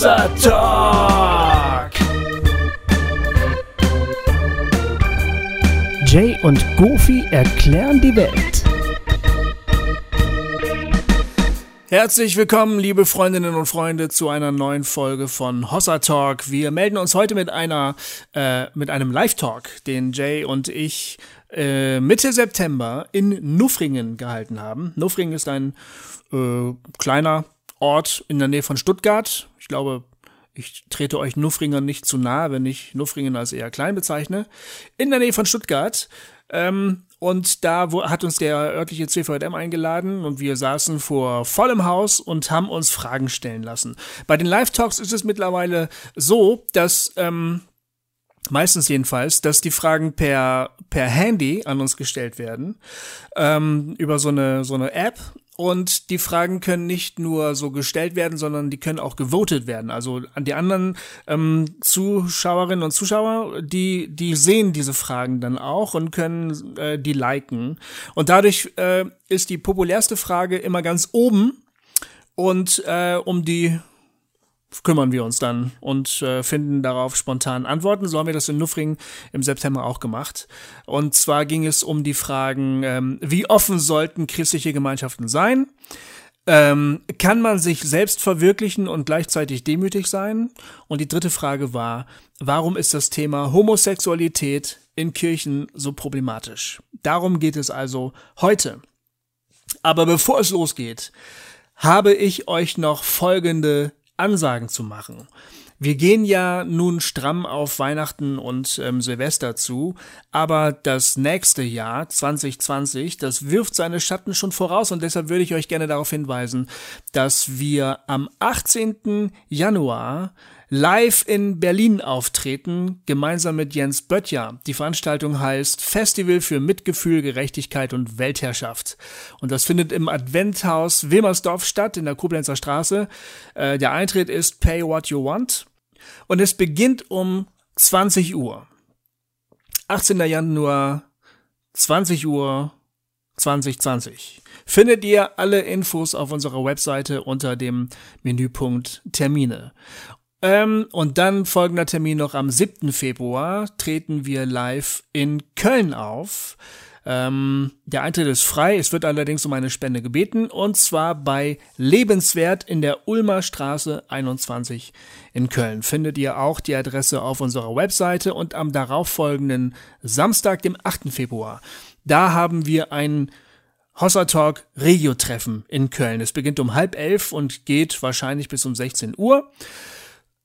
Hossa Talk. Jay und Goofy erklären die Welt. Herzlich willkommen, liebe Freundinnen und Freunde, zu einer neuen Folge von Hossa Talk. Wir melden uns heute mit einer äh, mit einem Live Talk, den Jay und ich äh, Mitte September in Nuffringen gehalten haben. Nuffringen ist ein äh, kleiner Ort in der Nähe von Stuttgart. Ich glaube, ich trete euch Nuffringen nicht zu nahe, wenn ich Nuffringen als eher klein bezeichne. In der Nähe von Stuttgart. Ähm, und da wo, hat uns der örtliche CVM eingeladen und wir saßen vor vollem Haus und haben uns Fragen stellen lassen. Bei den Live-Talks ist es mittlerweile so, dass ähm, meistens jedenfalls, dass die Fragen per, per Handy an uns gestellt werden, ähm, über so eine, so eine App. Und die Fragen können nicht nur so gestellt werden, sondern die können auch gewotet werden. Also an die anderen ähm, Zuschauerinnen und Zuschauer, die, die sehen diese Fragen dann auch und können äh, die liken. Und dadurch äh, ist die populärste Frage immer ganz oben. Und äh, um die kümmern wir uns dann und äh, finden darauf spontan Antworten. So haben wir das in Nuffring im September auch gemacht. Und zwar ging es um die Fragen, ähm, wie offen sollten christliche Gemeinschaften sein? Ähm, kann man sich selbst verwirklichen und gleichzeitig demütig sein? Und die dritte Frage war, warum ist das Thema Homosexualität in Kirchen so problematisch? Darum geht es also heute. Aber bevor es losgeht, habe ich euch noch folgende Ansagen zu machen. Wir gehen ja nun stramm auf Weihnachten und ähm, Silvester zu, aber das nächste Jahr 2020, das wirft seine Schatten schon voraus und deshalb würde ich euch gerne darauf hinweisen, dass wir am 18. Januar live in Berlin auftreten, gemeinsam mit Jens Böttcher. Die Veranstaltung heißt Festival für Mitgefühl, Gerechtigkeit und Weltherrschaft. Und das findet im Adventhaus Wilmersdorf statt, in der Koblenzer Straße. Äh, der Eintritt ist Pay What You Want. Und es beginnt um 20 Uhr. 18. Januar, 20 Uhr 2020. Findet ihr alle Infos auf unserer Webseite unter dem Menüpunkt Termine. Ähm, und dann folgender Termin noch am 7. Februar treten wir live in Köln auf. Ähm, der Eintritt ist frei, es wird allerdings um eine Spende gebeten und zwar bei Lebenswert in der Ulmer Straße 21 in Köln. Findet ihr auch die Adresse auf unserer Webseite und am darauffolgenden Samstag, dem 8. Februar, da haben wir ein Hossa Talk Regio Treffen in Köln. Es beginnt um halb elf und geht wahrscheinlich bis um 16 Uhr.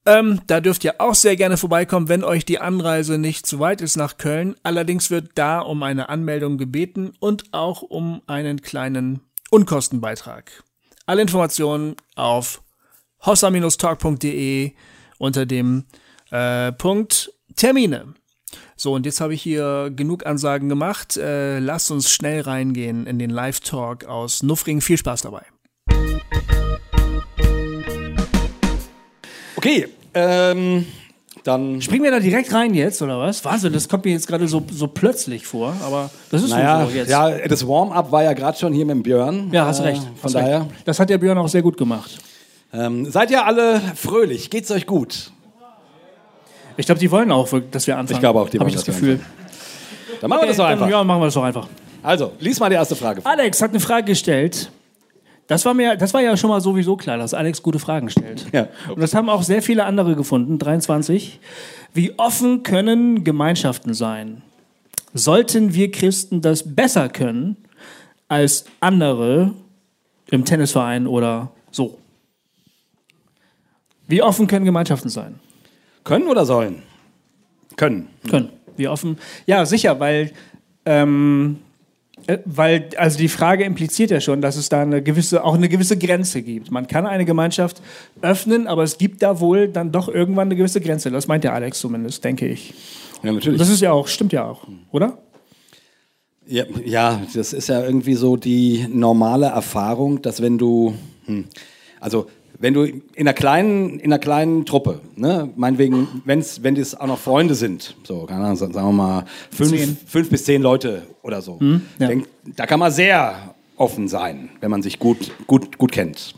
Ähm, da dürft ihr auch sehr gerne vorbeikommen, wenn euch die Anreise nicht zu weit ist nach Köln. Allerdings wird da um eine Anmeldung gebeten und auch um einen kleinen Unkostenbeitrag. Alle Informationen auf hossa-talk.de unter dem äh, Punkt Termine. So, und jetzt habe ich hier genug Ansagen gemacht. Äh, lasst uns schnell reingehen in den Live-Talk aus Nuffring. Viel Spaß dabei. Okay, ähm, dann. Springen wir da direkt rein jetzt, oder was? Wahnsinn, das kommt mir jetzt gerade so, so plötzlich vor, aber das ist Naja, so jetzt. ja, das Warm-up war ja gerade schon hier mit dem Björn. Ja, hast Äh, recht. Von hast daher. Recht. Das hat der Björn auch sehr gut gemacht. Ähm, seid ihr alle fröhlich? Geht's euch gut? Ich glaube, die wollen auch, dass wir anfangen. Ich glaube auch, die Hab wollen, ich das Gefühl. Dann machen wir das doch Dann, einfach. Ja, machen wir das doch einfach. Also, lies mal die erste Frage vor. Alex hat eine Frage gestellt. Das war, mir, das war ja schon mal sowieso klar, dass Alex gute Fragen stellt. Ja. Und das haben auch sehr viele andere gefunden, 23. Wie offen können Gemeinschaften sein? Sollten wir Christen das besser können als andere im Tennisverein oder so? Wie offen können Gemeinschaften sein? Können oder sollen? Können. Können. Wie offen? Ja, sicher, weil, ähm, äh, weil, also die Frage impliziert ja schon, dass es da eine gewisse, auch eine gewisse Grenze gibt. Man kann eine Gemeinschaft öffnen, aber es gibt da wohl dann doch irgendwann eine gewisse Grenze. Das meint der Alex zumindest, denke ich. Ja, natürlich. Das ist ja auch, stimmt ja auch, oder? Ja, ja, das ist ja irgendwie so die normale Erfahrung, dass wenn du, hm, also wenn du in einer kleinen, in einer kleinen Truppe, ne, meinetwegen, wenn's, wenn es auch noch Freunde sind, so, keine Ahnung, sagen wir mal fünf, fünf bis zehn Leute oder so, ja. denk, da kann man sehr offen sein, wenn man sich gut, gut, gut kennt.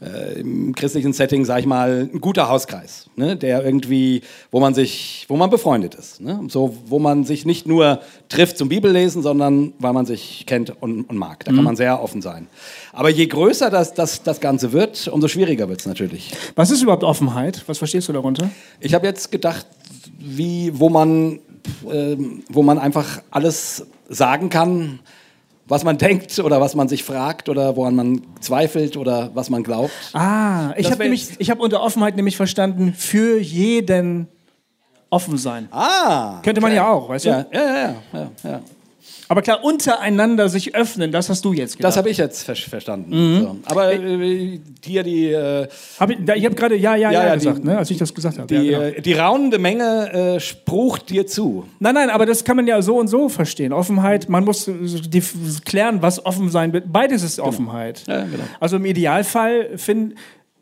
Äh, im christlichen Setting, sag ich mal, ein guter Hauskreis, ne? der irgendwie, wo man sich, wo man befreundet ist. Ne? So, wo man sich nicht nur trifft zum Bibellesen, sondern weil man sich kennt und, und mag. Da kann man sehr offen sein. Aber je größer das, das, das Ganze wird, umso schwieriger wird es natürlich. Was ist überhaupt Offenheit? Was verstehst du darunter? Ich habe jetzt gedacht, wie, wo man, äh, wo man einfach alles sagen kann, was man denkt oder was man sich fragt oder woran man zweifelt oder was man glaubt. Ah, ich habe nämlich, ich habe unter Offenheit nämlich verstanden, für jeden offen sein. Ah. Könnte man ja auch, weißt du? Ja, ja, ja, ja, ja. Aber klar, untereinander sich öffnen, das hast du jetzt gedacht. Das habe ich jetzt ver verstanden. Mhm. So. Aber äh, hier die, äh, Hab ich ich habe gerade ja, ja, ja, Ja, gesagt, die- ne, als ich das gesagt habe. die, Ja, genau. äh, die raunende Menge äh, sprucht dir zu. Nein, nein, aber das kann man ja so und so verstehen. Offenheit, man muss äh, klären, was offen sein wird. Beides ist Offenheit. Ja, genau. Also im Idealfall find,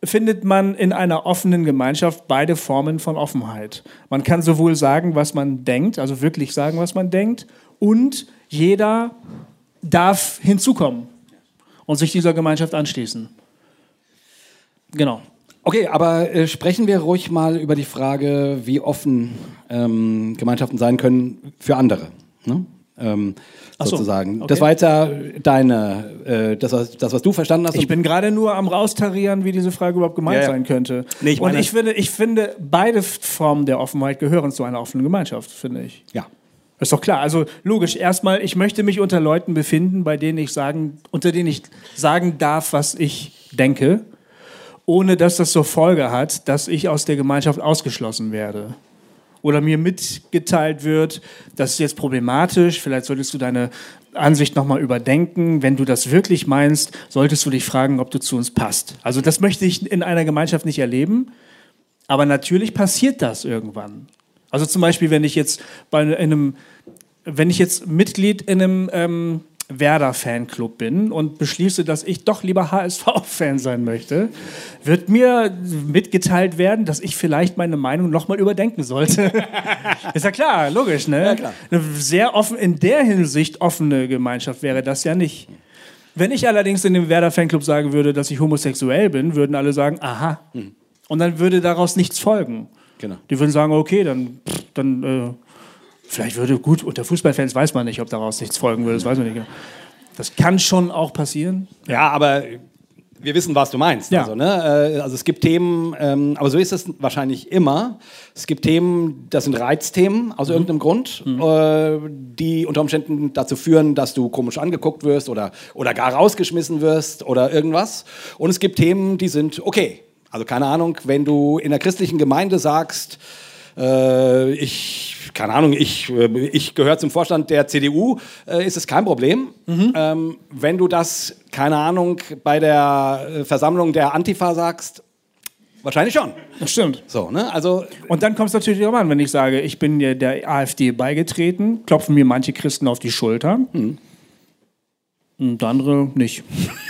findet man in einer offenen Gemeinschaft beide Formen von Offenheit. Man kann sowohl sagen, was man denkt, also wirklich sagen, was man denkt, und jeder darf hinzukommen und sich dieser Gemeinschaft anschließen. Genau. Okay, aber äh, sprechen wir ruhig mal über die Frage, wie offen ähm, Gemeinschaften sein können für andere. Ne? Ähm, so, sozusagen. okay. Das war jetzt ja deine, äh, das, was- das, was du verstanden hast. Ich bin gerade nur am raustarieren, wie diese Frage überhaupt gemeint Ja, ja. sein könnte. Nee, ich und ich finde, ich finde, beide Formen der Offenheit gehören zu einer offenen Gemeinschaft, finde ich. ja. Ist doch klar. Also logisch, erstmal, ich möchte mich unter Leuten befinden, bei denen ich sagen, unter denen ich sagen darf, was ich denke, ohne dass das zur Folge hat, dass ich aus der Gemeinschaft ausgeschlossen werde. Oder mir mitgeteilt wird, das ist jetzt problematisch, vielleicht solltest du deine Ansicht nochmal überdenken. Wenn du das wirklich meinst, solltest du dich fragen, ob du zu uns passt. Also das möchte ich in einer Gemeinschaft nicht erleben, aber natürlich passiert das irgendwann. Also zum Beispiel, wenn ich jetzt bei einem, wenn ich jetzt Mitglied in einem ähm, Werder-Fanclub bin und beschließe, dass ich doch lieber HSV-Fan sein möchte, wird mir mitgeteilt werden, dass ich vielleicht meine Meinung nochmal überdenken sollte. Ist ja klar, logisch, ne? Ja, klar. Eine sehr offen, in der Hinsicht offene Gemeinschaft wäre das ja nicht. Wenn ich allerdings in dem Werder-Fanclub sagen würde, dass ich homosexuell bin, würden alle sagen, aha. Und dann würde daraus nichts folgen. Genau. Die würden sagen, okay, dann, dann äh, vielleicht würde gut, unter Fußballfans weiß man nicht, ob daraus nichts folgen würde, das weiß man nicht. Das kann schon auch passieren. Ja, aber wir wissen, was du meinst. Ja. Also, ne? äh, also es gibt Themen, ähm, aber so ist es wahrscheinlich immer. Es gibt Themen, das sind Reizthemen aus irgendeinem Grund, äh, die unter Umständen dazu führen, dass du komisch angeguckt wirst oder, oder gar rausgeschmissen wirst oder irgendwas. Und es gibt Themen, die sind okay. Also keine Ahnung, wenn du in der christlichen Gemeinde sagst, äh, ich, keine Ahnung, ich, äh, ich gehöre zum Vorstand der CDU, äh, ist es kein Problem. Ähm, wenn du das, keine Ahnung, bei der äh, Versammlung der Antifa sagst, wahrscheinlich schon. Das stimmt. So, ne? Also, Und dann kommt es natürlich auch an, wenn ich sage, ich bin der AfD beigetreten, klopfen mir manche Christen auf die Schulter. Und andere nicht.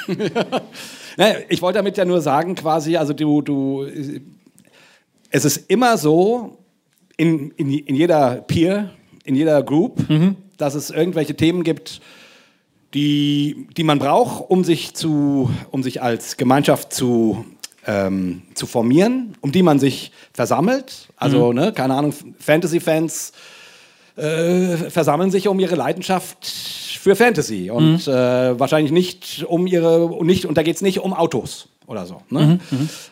ne, ich wollte damit ja nur sagen, quasi, also du, du, es ist immer so, in, in, in jeder Peer, in jeder Group, dass es irgendwelche Themen gibt, die, die man braucht, um sich, zu, um sich als Gemeinschaft zu, ähm, zu formieren, um die man sich versammelt. Also, ne, keine Ahnung, Fantasy-Fans äh, versammeln sich um ihre Leidenschaft für Fantasy und äh, wahrscheinlich nicht um ihre, und nicht, und da geht es nicht um Autos oder so. Ne?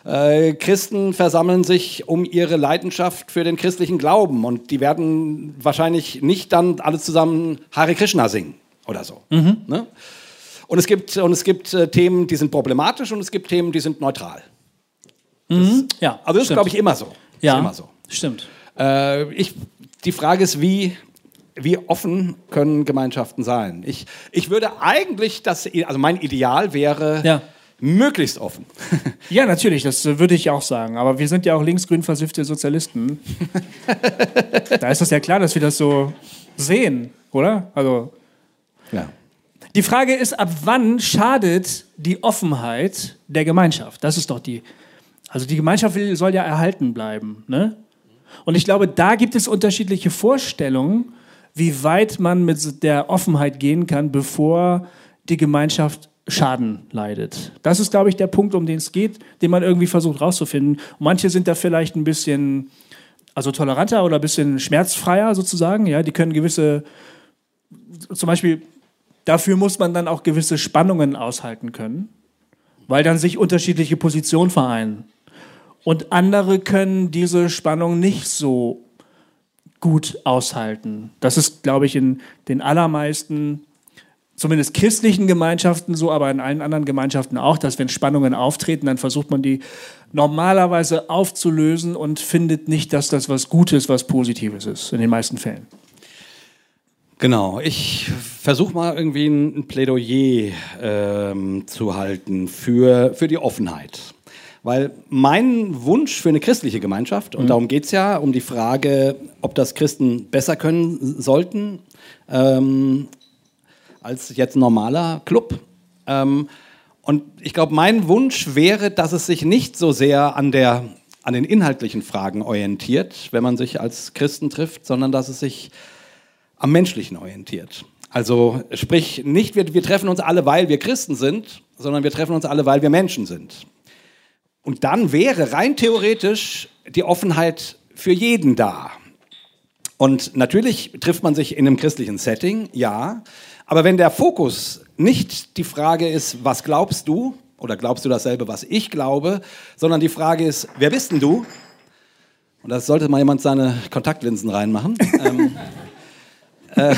Äh, Christen versammeln sich um ihre Leidenschaft für den christlichen Glauben und die werden wahrscheinlich nicht dann alle zusammen Hare Krishna singen oder so. Ne? Und es gibt, und es gibt äh, Themen, die sind problematisch und es gibt Themen, die sind neutral. Ja, Also das ist, glaube ich, immer so. ja, immer so. stimmt. Äh, ich, die Frage ist, wie, wie offen können Gemeinschaften sein? Ich, ich würde eigentlich, das, also mein Ideal wäre Ja. möglichst offen. Ja, natürlich, das äh, würde ich auch sagen. Aber wir sind ja auch linksgrün versiffte Sozialisten. da ist das ja klar, dass wir das so sehen, oder? Also ja. die Frage ist, ab wann schadet die Offenheit der Gemeinschaft? Das ist doch die. Also die Gemeinschaft soll ja erhalten bleiben, ne? Und ich glaube, da gibt es unterschiedliche Vorstellungen, wie weit man mit der Offenheit gehen kann, bevor die Gemeinschaft Schaden leidet. Das ist, glaube ich, der Punkt, um den es geht, den man irgendwie versucht rauszufinden. manche sind da vielleicht ein bisschen also toleranter oder ein bisschen schmerzfreier sozusagen. Ja, die können gewisse, zum Beispiel, dafür muss man dann auch gewisse Spannungen aushalten können, weil dann sich unterschiedliche Positionen vereinen. Und andere können diese Spannung nicht so gut aushalten. Das ist, glaube ich, in den allermeisten zumindest christlichen Gemeinschaften so, aber in allen anderen Gemeinschaften auch, dass wenn Spannungen auftreten, dann versucht man die normalerweise aufzulösen und findet nicht, dass das was Gutes, was Positives ist, in den meisten Fällen. Genau, ich versuche mal irgendwie ein Plädoyer ähm, zu halten für, für die Offenheit. Weil mein Wunsch für eine christliche Gemeinschaft, und mhm. darum geht es ja, um die Frage, ob das Christen besser können sollten, ähm, als jetzt normaler Club. Ähm, und ich glaube, mein Wunsch wäre, dass es sich nicht so sehr an, der, an den inhaltlichen Fragen orientiert, wenn man sich als Christen trifft, sondern dass es sich am Menschlichen orientiert. Also sprich, nicht wir, wir treffen uns alle, weil wir Christen sind, sondern wir treffen uns alle, weil wir Menschen sind. Und dann wäre rein theoretisch die Offenheit für jeden da. Und natürlich trifft man sich in einem christlichen Setting, ja, aber wenn der Fokus nicht die Frage ist, was glaubst du, oder glaubst du dasselbe, was ich glaube, sondern die Frage ist, wer bist denn du? Und da sollte mal jemand seine Kontaktlinsen reinmachen. ähm, äh,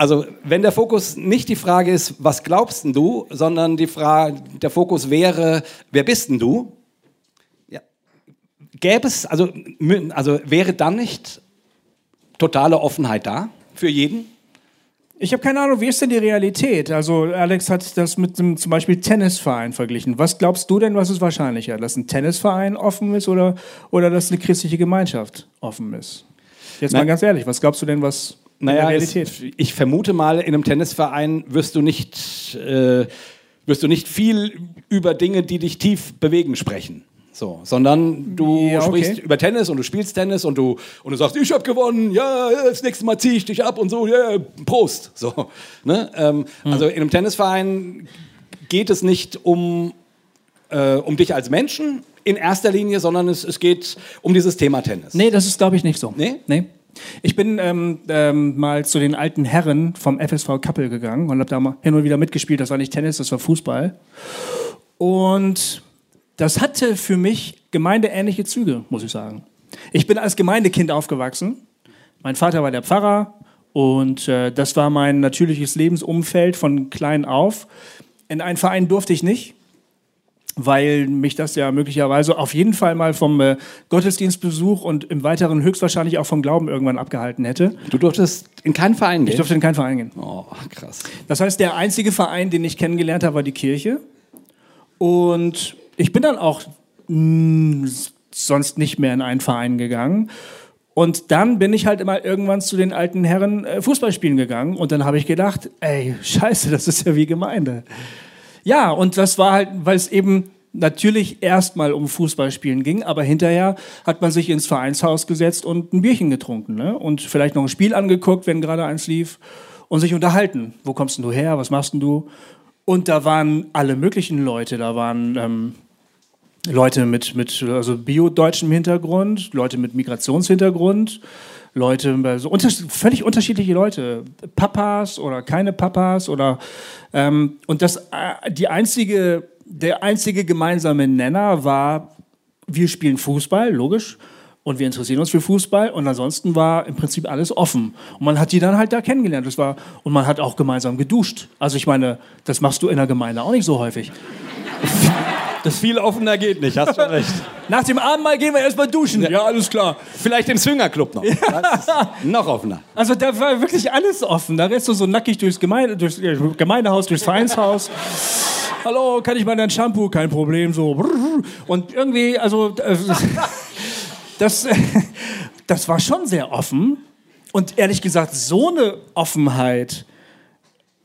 also wenn der Fokus nicht die Frage ist, was glaubst denn du, sondern die Frage, der Fokus wäre, wer bist denn du? Ja, gäbe es, also, also wäre dann nicht totale Offenheit da für jeden? Ich habe keine Ahnung, wie ist denn die Realität? Also Alex hat das mit einem zum Beispiel Tennisverein verglichen. Was glaubst du denn, was ist wahrscheinlicher, dass ein Tennisverein offen ist oder, oder dass eine christliche Gemeinschaft offen ist? Jetzt mal ganz ehrlich, was glaubst du denn, was naja? Es, ich vermute mal, in einem Tennisverein wirst du nicht, äh, wirst du nicht viel über Dinge, die dich tief bewegen, sprechen. So, sondern du ja, okay. sprichst über Tennis und du spielst Tennis und du, und du sagst, ich habe gewonnen, ja, das nächste Mal ziehe ich dich ab und so, ja, Prost. So, ne? Ähm, mhm. Also in einem Tennisverein geht es nicht um, äh, um dich als Menschen in erster Linie, sondern es, es geht um dieses Thema Tennis. Nee, das ist, glaube ich, nicht so. Nee? Nee. Ich bin ähm, ähm, mal zu den alten Herren vom FSV Kappel gegangen und habe da mal hin und wieder mitgespielt. Das war nicht Tennis, das war Fußball. Und das hatte für mich gemeindeähnliche Züge, muss ich sagen. Ich bin als Gemeindekind aufgewachsen. Mein Vater war der Pfarrer und äh, das war mein natürliches Lebensumfeld von klein auf. In einen Verein durfte ich nicht, weil mich das ja möglicherweise auf jeden Fall mal vom äh, Gottesdienstbesuch und im Weiteren höchstwahrscheinlich auch vom Glauben irgendwann abgehalten hätte. Du durftest in keinen Verein gehen? Ich durfte in keinen Verein gehen. Oh, krass. Das heißt, der einzige Verein, den ich kennengelernt habe, war die Kirche. Und ich bin dann auch mh, hm, sonst nicht mehr in einen Verein gegangen. Und dann bin ich halt immer irgendwann zu den alten Herren äh, Fußballspielen gegangen. Und dann habe ich gedacht, ey, scheiße, das ist ja wie Gemeinde. Ja, und das war halt, weil es eben natürlich erstmal um Fußballspielen ging, aber hinterher hat man sich ins Vereinshaus gesetzt und ein Bierchen getrunken ne? und vielleicht noch ein Spiel angeguckt, wenn gerade eins lief und sich unterhalten. Wo kommst denn du her? Was machst denn du? Und da waren alle möglichen Leute. Da waren ähm, Leute mit, mit also bio-deutschem Hintergrund, Leute mit Migrationshintergrund, Leute, also unter, völlig unterschiedliche Leute, Papas oder keine Papas oder ähm, und das äh, die einzige der einzige gemeinsame Nenner war, wir spielen Fußball, logisch, und wir interessieren uns für Fußball und ansonsten war im Prinzip alles offen und man hat die dann halt da kennengelernt. Das war und man hat auch gemeinsam geduscht. Also ich meine, das machst du in der Gemeinde auch nicht so häufig. Das viel offener geht nicht, hast schon recht. Nach dem Abendmahl gehen wir erstmal duschen. Ja, alles klar. Vielleicht im Swingerclub noch. Noch offener. Also da war wirklich alles offen. Da rennst du so nackig durchs, Gemeinde, durchs Gemeindehaus, durchs Vereinshaus. Hallo, kann ich mal dein Shampoo? Kein Problem. So. Und irgendwie, also äh, das, das war schon sehr offen. Und ehrlich gesagt, so eine Offenheit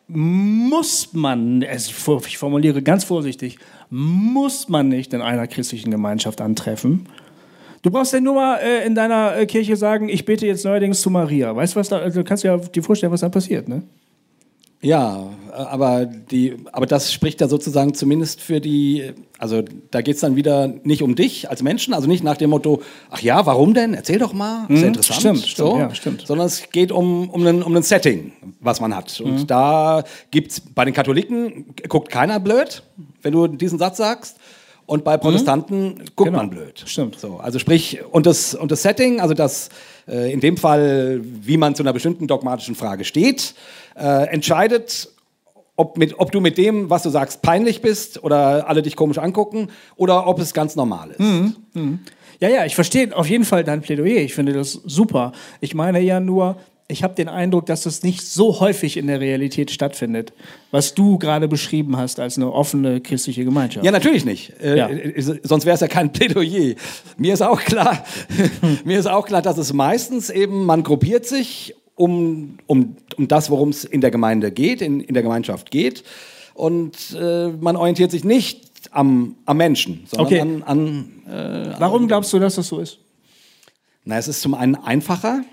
muss man, ich formuliere ganz vorsichtig, muss man nicht in einer christlichen Gemeinschaft antreffen. Du brauchst ja nur mal äh, in deiner äh, Kirche sagen, ich bete jetzt neuerdings zu Maria. Weißt du, was da, also, du kannst ja dir vorstellen, was da passiert, ne? Ja, aber, die, aber das spricht ja sozusagen zumindest für die, also da geht es dann wieder nicht um dich als Menschen, also nicht nach dem Motto, ach ja, warum denn? Erzähl doch mal, ist ja interessant. stimmt, stimmt, so, ja, stimmt. Sondern es geht um, um, ein, um ein Setting, was man hat. Und da gibt es, bei den Katholiken guckt keiner blöd, wenn du diesen Satz sagst. Und bei Protestanten guckt Genau. man blöd. Stimmt. So, also sprich, und das, und das Setting, also das äh, in dem Fall, wie man zu einer bestimmten dogmatischen Frage steht, äh, entscheidet, ob, mit, ob du mit dem, was du sagst, peinlich bist oder alle dich komisch angucken oder ob es ganz normal ist. Mhm. Ja, ja, ich verstehe auf jeden Fall dein Plädoyer. Ich finde das super. Ich meine ja nur, ich habe den Eindruck, dass das nicht so häufig in der Realität stattfindet, was du gerade beschrieben hast als eine offene christliche Gemeinschaft. Ja, natürlich nicht. Äh, Ja. äh, Sonst wäre es ja kein Plädoyer. Mir ist auch klar, mir ist auch klar, dass es meistens eben, man gruppiert sich um, um, um das, worum es in der Gemeinde geht, in, in der Gemeinschaft geht. Und äh, man orientiert sich nicht am, am Menschen, sondern Okay. an, an Warum glaubst du, dass das so ist? Na, es ist zum einen einfacher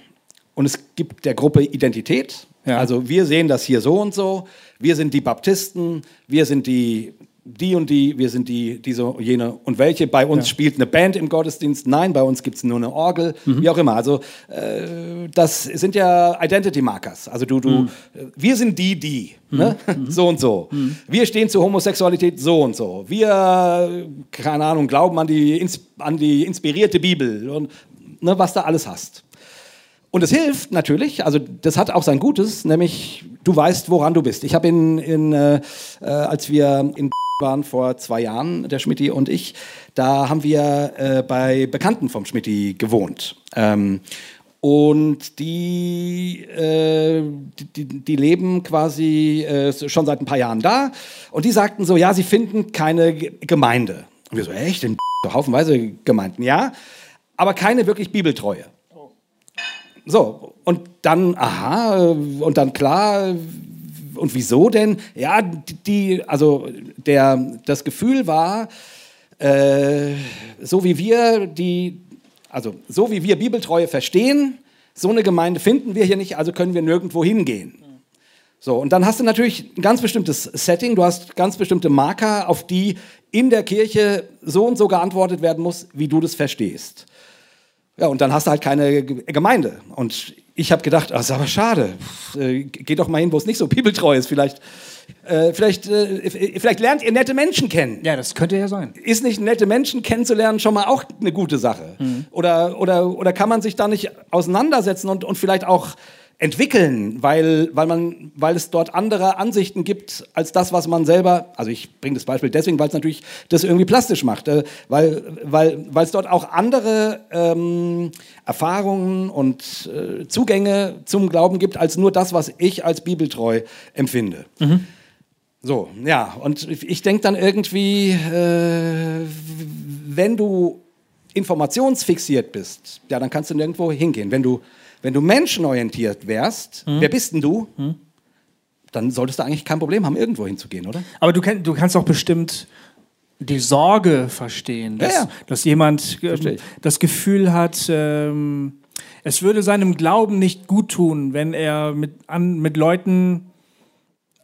und es gibt der Gruppe Identität. Ja. Also wir sehen das hier so und so. Wir sind die Baptisten, wir sind die die und die, wir sind die, diese, jene und welche. Bei uns spielt eine Band im Gottesdienst. Nein, bei uns gibt es nur eine Orgel, Mhm. wie auch immer. Also äh, das sind ja Identity Markers. Also du, du, Mhm. äh, wir sind die, die, ne? so und so. Wir stehen zur Homosexualität so und so. Wir, keine Ahnung, glauben an die, an die inspirierte Bibel und ne, was da alles hast. Und es hilft natürlich, also das hat auch sein Gutes, nämlich du weißt, woran du bist. Ich habe in, in äh, äh, als wir in waren vor zwei Jahren, der Schmidti und ich, da haben wir äh, bei Bekannten vom Schmidti gewohnt. Ähm, und die, äh, die, die, leben quasi äh, schon seit ein paar Jahren da. Und die sagten so, ja, sie finden keine Ge- Gemeinde. Und wir so, echt? In haufenweise Gemeinden, ja. Aber keine wirklich Bibeltreue. So, und dann, aha, und dann klar, und wieso denn? Ja, die also der, das Gefühl war, äh, so wie wir die, also so wie wir Bibeltreue verstehen, so eine Gemeinde finden wir hier nicht, also können wir nirgendwo hingehen. So, und dann hast du natürlich ein ganz bestimmtes Setting, du hast ganz bestimmte Marker, auf die in der Kirche so und so geantwortet werden muss, wie du das verstehst. Ja, und dann hast du halt keine Ge- Gemeinde. Und ich habe gedacht, ach, ist aber schade. Äh, Geh doch mal hin, wo es nicht so bibeltreu ist. Vielleicht, äh, vielleicht, äh, vielleicht lernt ihr nette Menschen kennen. Ja, das könnte ja sein. Ist nicht nette Menschen kennenzulernen schon mal auch eine gute Sache? Oder, oder, oder kann man sich da nicht auseinandersetzen und, und vielleicht auch entwickeln, weil, weil, man, weil es dort andere Ansichten gibt als das, was man selber, also ich bringe das Beispiel deswegen, weil es natürlich das irgendwie plastisch macht, äh, weil, weil, weil es dort auch andere ähm, Erfahrungen und äh, Zugänge zum Glauben gibt, als nur das, was ich als bibeltreu empfinde. So, ja, und ich denke dann irgendwie, äh, wenn du informationsfixiert bist, ja, dann kannst du nirgendwo hingehen. Wenn du, wenn du menschenorientiert wärst, wer bist denn du? Dann solltest du eigentlich kein Problem haben, irgendwo hinzugehen, oder? Aber du, kenn, du kannst auch bestimmt die Sorge verstehen, dass, Ja, ja. dass jemand ähm, das Gefühl hat, ähm, es würde seinem Glauben nicht gut tun, wenn er mit, an, mit Leuten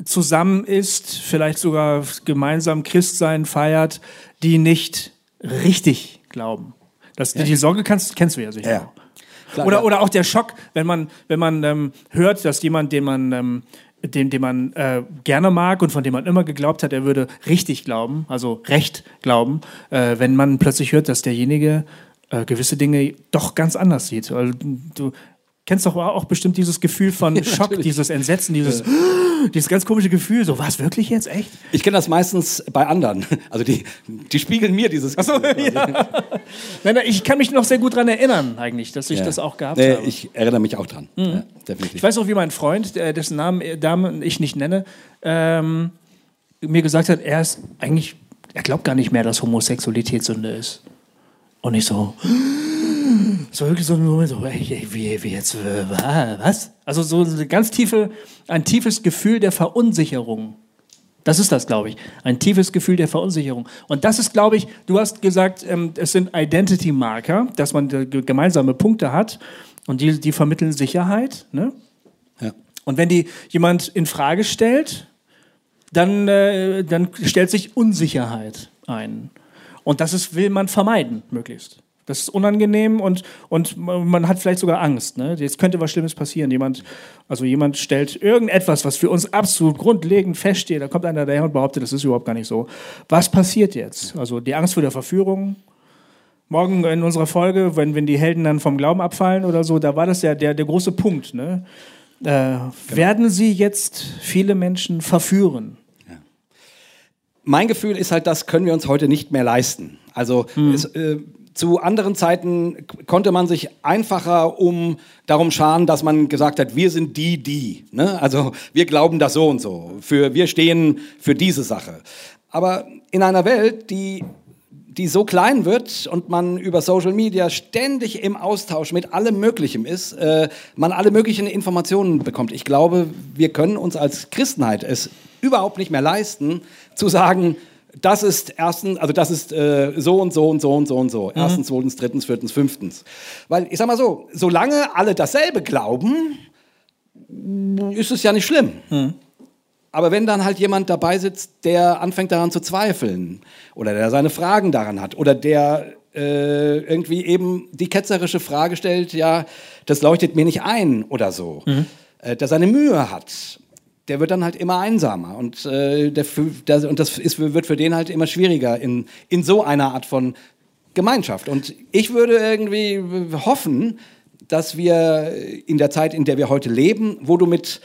zusammen ist, vielleicht sogar gemeinsam Christsein feiert, die nicht richtig glauben. Das, Die Sorge kannst, kennst du ja sicher. Ja. Klar, oder, ja. oder auch der Schock, wenn man, wenn man ähm, hört, dass jemand, den man, ähm, den, den man äh, gerne mag und von dem man immer geglaubt hat, er würde richtig glauben, also recht glauben, äh, wenn man plötzlich hört, dass derjenige äh, gewisse Dinge doch ganz anders sieht. Also, du kennst doch auch bestimmt dieses Gefühl von Schock, natürlich. dieses Entsetzen, dieses, dieses ganz komische Gefühl, so, was wirklich jetzt echt? Ich kenne das meistens bei anderen. Also die, die spiegeln mir dieses Gefühl. quasi. Nein, nein, ich kann mich noch sehr gut daran erinnern, eigentlich, dass ich Ja. das auch gehabt Nee, habe. ich erinnere mich auch dran. Ja, definitiv. Ich weiß auch, wie mein Freund, der- dessen Namen äh, Dame ich nicht nenne, ähm, mir gesagt hat, er ist eigentlich, er glaubt gar nicht mehr, dass Homosexualität Sünde ist. Und ich so, so wirklich so ein Moment, so, ey, wie, wie jetzt, äh, wa- was? Also so eine ganz tiefe, ein tiefes Gefühl der Verunsicherung. Das ist das, glaube ich. Ein tiefes Gefühl der Verunsicherung. Und das ist, glaube ich, du hast gesagt, ähm, es sind Identity-Marker, dass man äh, ge- gemeinsame Punkte hat und die, die vermitteln Sicherheit. Ne? Ja. Und wenn die jemand in Frage stellt, dann, äh, dann stellt sich Unsicherheit ein. Und das ist, will man vermeiden, möglichst. Das ist unangenehm und, und man hat vielleicht sogar Angst. Ne? Jetzt könnte was Schlimmes passieren. Jemand, also jemand stellt irgendetwas, was für uns absolut grundlegend feststeht. Da kommt einer daher und behauptet, das ist überhaupt gar nicht so. Was passiert jetzt? Also die Angst vor der Verführung. Morgen in unserer Folge, wenn, wenn die Helden dann vom Glauben abfallen oder so, da war das ja der, der große Punkt. Ne? Äh, genau. Werden sie jetzt viele Menschen verführen? Mein Gefühl ist halt, das können wir uns heute nicht mehr leisten. Also hm. es, äh, zu anderen Zeiten konnte man sich einfacher um darum scharen, dass man gesagt hat, wir sind die, die. Ne? Also wir glauben das so und so. Für, wir stehen für diese Sache. Aber in einer Welt, die die so klein wird und man über Social Media ständig im Austausch mit allem Möglichen ist, äh, man alle möglichen Informationen bekommt. Ich glaube, wir können uns als Christenheit es überhaupt nicht mehr leisten, zu sagen, das ist erstens, also das ist äh, so und so und so und so und so. Mhm. Erstens, zweitens, drittens, viertens, fünftens. Weil ich sag mal so, solange alle dasselbe glauben, ist es ja nicht schlimm. Mhm. Aber wenn dann halt jemand dabei sitzt, der anfängt daran zu zweifeln oder der seine Fragen daran hat oder der äh, irgendwie eben die ketzerische Frage stellt, ja, das leuchtet mir nicht ein oder so, mhm. äh, der seine Mühe hat der wird dann halt immer einsamer und, äh, der, der, und das ist, wird für den halt immer schwieriger in, in so einer Art von Gemeinschaft. Und ich würde irgendwie hoffen, dass wir in der Zeit, in der wir heute leben, wo du mit,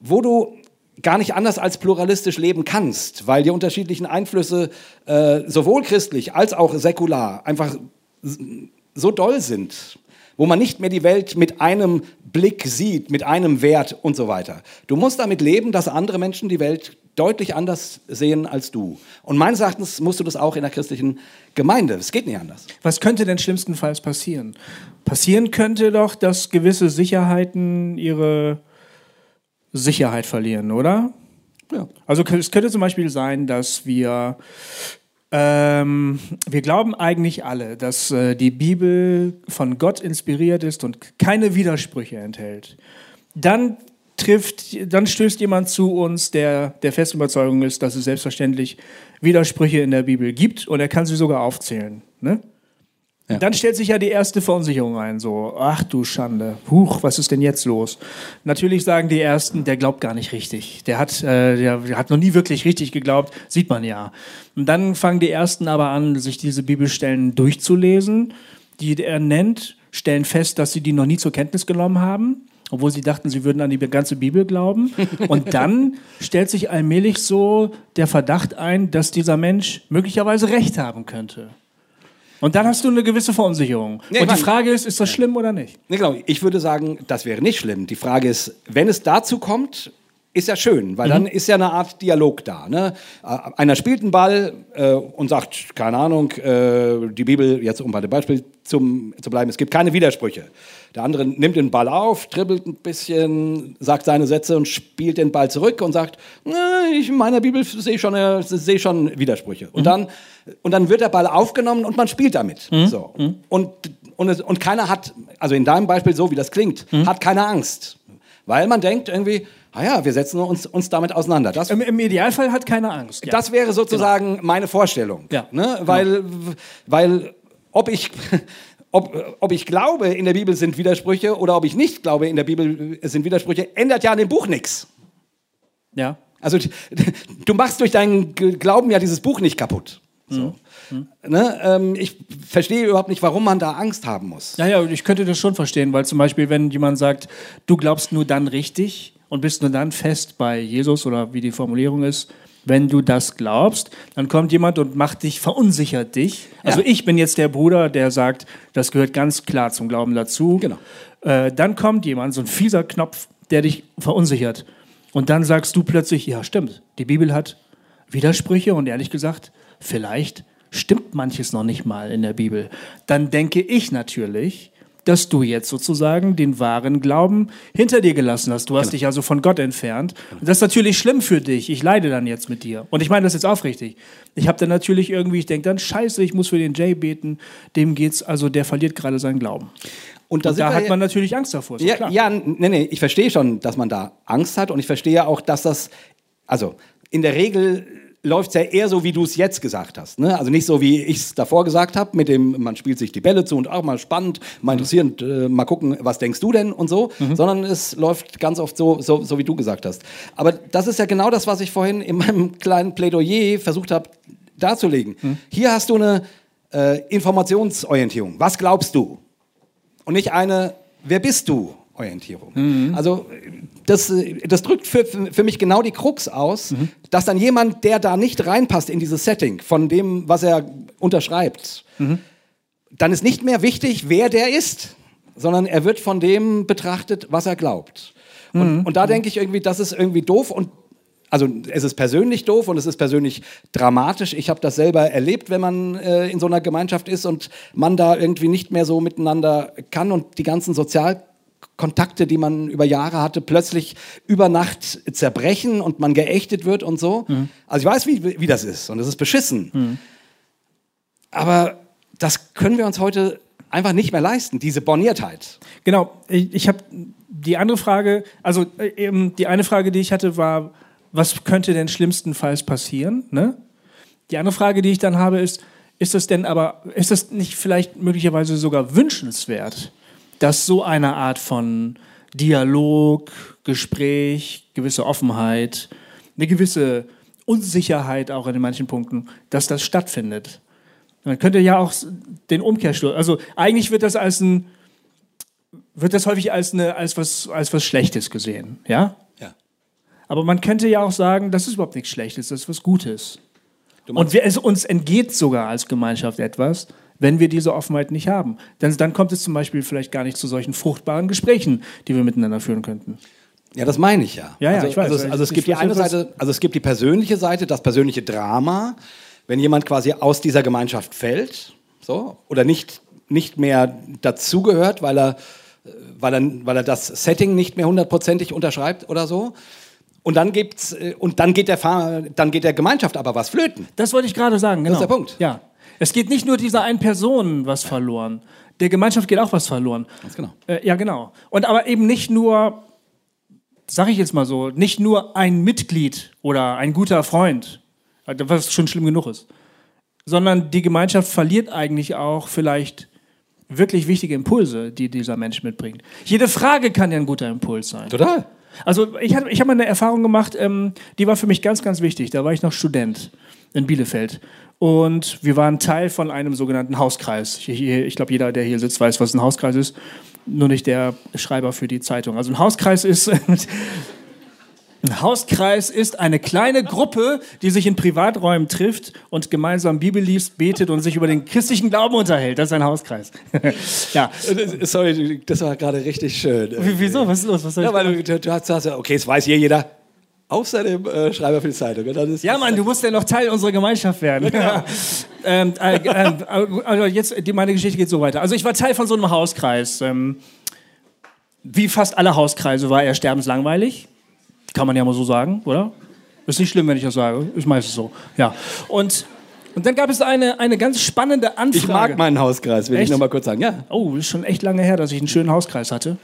wo du gar nicht anders als pluralistisch leben kannst, weil die unterschiedlichen Einflüsse äh, sowohl christlich als auch säkular einfach so doll sind wo man nicht mehr die Welt mit einem Blick sieht, mit einem Wert und so weiter. Du musst damit leben, dass andere Menschen die Welt deutlich anders sehen als du. Und meines Erachtens musst du das auch in der christlichen Gemeinde. Es geht nicht anders. Was könnte denn schlimmstenfalls passieren? Passieren könnte doch, dass gewisse Sicherheiten ihre Sicherheit verlieren, oder? Ja. Also es könnte zum Beispiel sein, dass wir ähm, wir glauben eigentlich alle, dass äh, die Bibel von Gott inspiriert ist und keine Widersprüche enthält. Dann trifft, dann stößt jemand zu uns, der der festen Überzeugung ist, dass es selbstverständlich Widersprüche in der Bibel gibt und er kann sie sogar aufzählen. Ne? Ja. Dann stellt sich ja die erste Verunsicherung ein, so, ach du Schande, huch, was ist denn jetzt los? Natürlich sagen die Ersten, der glaubt gar nicht richtig. Der hat, äh, der, der hat noch nie wirklich richtig geglaubt, sieht man ja. Und dann fangen die Ersten aber an, sich diese Bibelstellen durchzulesen, die er nennt, stellen fest, dass sie die noch nie zur Kenntnis genommen haben obwohl sie dachten, sie würden an die ganze Bibel glauben. Und dann stellt sich allmählich so der Verdacht ein, dass dieser Mensch möglicherweise recht haben könnte. Und dann hast du eine gewisse Verunsicherung. Nee, und die Frage ist, ist das schlimm oder nicht? Nee, genau. Ich würde sagen, das wäre nicht schlimm. Die Frage ist, wenn es dazu kommt, ist ja schön, weil mhm. dann ist ja eine Art Dialog da. Ne? Äh, einer spielt einen Ball äh, und sagt, keine Ahnung, äh, die Bibel, jetzt um bei dem Beispiel zum, zu bleiben, es gibt keine Widersprüche. Der andere nimmt den Ball auf, dribbelt ein bisschen, sagt seine Sätze und spielt den Ball zurück und sagt, ich in meiner Bibel sehe schon, äh, seh schon Widersprüche. Mhm. Und, dann, und dann wird der Ball aufgenommen und man spielt damit. Mhm. So. Mhm. Und, und, es, und keiner hat, also in deinem Beispiel so wie das klingt, mhm. hat keine Angst. Weil man denkt irgendwie, ah ja, wir setzen uns, uns damit auseinander. Das, Im, Im, Idealfall hat keine Angst. Ja. Das wäre sozusagen genau. meine Vorstellung. Ja. Ne? Weil, genau. weil ob ich, ob, ob ich glaube, in der Bibel sind Widersprüche oder ob ich nicht glaube, in der Bibel sind Widersprüche, ändert ja an dem Buch nichts. Ja. Also du machst durch deinen Glauben ja dieses Buch nicht kaputt. So. Mhm. Hm. Ne, ähm, ich verstehe überhaupt nicht, warum man da Angst haben muss. Ja, ja, ich könnte das schon verstehen, weil zum Beispiel, wenn jemand sagt, du glaubst nur dann richtig und bist nur dann fest bei Jesus oder wie die Formulierung ist, wenn du das glaubst, dann kommt jemand und macht dich, verunsichert dich. Also ja. ich bin jetzt der Bruder, der sagt, das gehört ganz klar zum Glauben dazu. Genau. Äh, dann kommt jemand, so ein fieser Knopf, der dich verunsichert. Und dann sagst du plötzlich, ja stimmt, die Bibel hat Widersprüche und ehrlich gesagt, vielleicht stimmt manches noch nicht mal in der Bibel, dann denke ich natürlich, dass du jetzt sozusagen den wahren Glauben hinter dir gelassen hast. Du hast dich also von Gott entfernt. Und das ist natürlich schlimm für dich. Ich leide dann jetzt mit dir. Und ich meine das jetzt aufrichtig. Ich habe dann natürlich irgendwie, ich denke dann, scheiße, ich muss für den Jay beten. Dem geht's, also der verliert gerade seinen Glauben. Und da, Und da hat ja- man natürlich Angst davor. Ja, klar. ja, nee, nee, ich verstehe schon, dass man da Angst hat und ich verstehe auch, dass das, also in der Regel läuft es ja eher so, wie du es jetzt gesagt hast. Ne? Also nicht so, wie ich es davor gesagt habe, mit dem, man spielt sich die Bälle zu und auch mal spannend, mal interessierend, äh, mal gucken, was denkst du denn und so, sondern es läuft ganz oft so, so, so, wie du gesagt hast. Aber das ist ja genau das, was ich vorhin in meinem kleinen Plädoyer versucht habe darzulegen. Hier hast du eine äh, Informationsorientierung. Was glaubst du? und nicht eine Wer bist du? Orientierung. Also das, äh, das drückt für, für mich genau die Krux aus, dass dann jemand, der da nicht reinpasst in dieses Setting von dem, was er unterschreibt, dann ist nicht mehr wichtig, wer der ist, sondern er wird von dem betrachtet, was er glaubt. Und, und da denke ich irgendwie, das ist irgendwie doof und also es ist persönlich doof und es ist persönlich dramatisch. Ich habe das selber erlebt, wenn man äh, in so einer Gemeinschaft ist und man da irgendwie nicht mehr so miteinander kann und die ganzen Sozialkontakte, die man über Jahre hatte, plötzlich über Nacht zerbrechen und man geächtet wird und so. Also ich weiß, wie, wie das ist und es ist beschissen. Aber das können wir uns heute einfach nicht mehr leisten, diese Borniertheit. Genau, ich, ich habe die andere Frage, also äh, eben die eine Frage, die ich hatte, war, was könnte denn schlimmstenfalls passieren? Ne? Die andere Frage, die ich dann habe, ist, ist es denn aber, ist es nicht vielleicht möglicherweise sogar wünschenswert, dass so eine Art von Dialog, Gespräch, gewisse Offenheit, eine gewisse Unsicherheit auch in manchen Punkten, dass das stattfindet? Man könnte ja auch den Umkehrschluss, also eigentlich wird das als ein, wird das häufig als, eine, als, was, als was Schlechtes gesehen, ja? Ja. Aber man könnte ja auch sagen, das ist überhaupt nichts Schlechtes, das ist was Gutes. Und wir, es, uns entgeht sogar als Gemeinschaft etwas, wenn wir diese Offenheit nicht haben. Denn dann kommt es zum Beispiel vielleicht gar nicht zu solchen fruchtbaren Gesprächen, die wir miteinander führen könnten. Ja, das meine ich ja. Ja, ja, also, ich weiß. Also, also es Ich- gibt die eine Seite, also es gibt die persönliche Seite, das persönliche Drama, wenn jemand quasi aus dieser Gemeinschaft fällt, so oder nicht nicht mehr dazugehört, weil er weil er weil er das Setting nicht mehr hundertprozentig unterschreibt oder so. Und dann gibt's äh, und dann geht der dann geht der Gemeinschaft aber was flöten. Das wollte ich gerade sagen, genau. ist der Punkt. Ja. Es geht nicht nur dieser einen Person was verloren. Der Gemeinschaft geht auch was verloren. Ganz genau. Äh, ja, genau. Und aber eben nicht nur, sag ich jetzt mal so, nicht nur ein Mitglied oder ein guter Freund, also was schon schlimm genug ist, sondern die Gemeinschaft verliert eigentlich auch vielleicht wirklich wichtige Impulse, die dieser Mensch mitbringt. Jede Frage kann ja ein guter Impuls sein. Total. Also ich, hatte, ich habe mal eine Erfahrung gemacht, ähm, die war für mich ganz, ganz wichtig. Da war ich noch Student in Bielefeld. Und wir waren Teil von einem sogenannten Hauskreis. Ich, ich, glaube, jeder, der hier sitzt, weiß, was ein Hauskreis ist. Nur nicht der Schreiber für die Zeitung. Also ein Hauskreis ist... Ein Hauskreis ist eine kleine Gruppe, die sich in Privaträumen trifft und gemeinsam Bibel liest, betet und sich über den christlichen Glauben unterhält. Das ist ein Hauskreis. ja. Sorry, das war gerade richtig schön. Wieso? Was ist los? Was soll Ja, weil du, du hast, du hast okay, es weiß hier jeder, außer dem äh, Schreiber für die Zeitung. Ja, Mann, du musst ja noch Teil unserer Gemeinschaft werden. ähm, äh, äh, also jetzt, die, meine Geschichte geht so weiter. Also ich war Teil von so einem Hauskreis. Ähm, wie fast alle Hauskreise war er sterbenslangweilig. Kann man ja mal so sagen, oder? Ist nicht schlimm, wenn ich das sage. Ist meistens so. Ja. Und, und dann gab es eine, eine ganz spannende Anfrage. ich mag meinen Hauskreis, will Echt? ich noch mal kurz sagen. Ja. Oh, ist schon echt lange her, dass ich einen schönen Hauskreis hatte.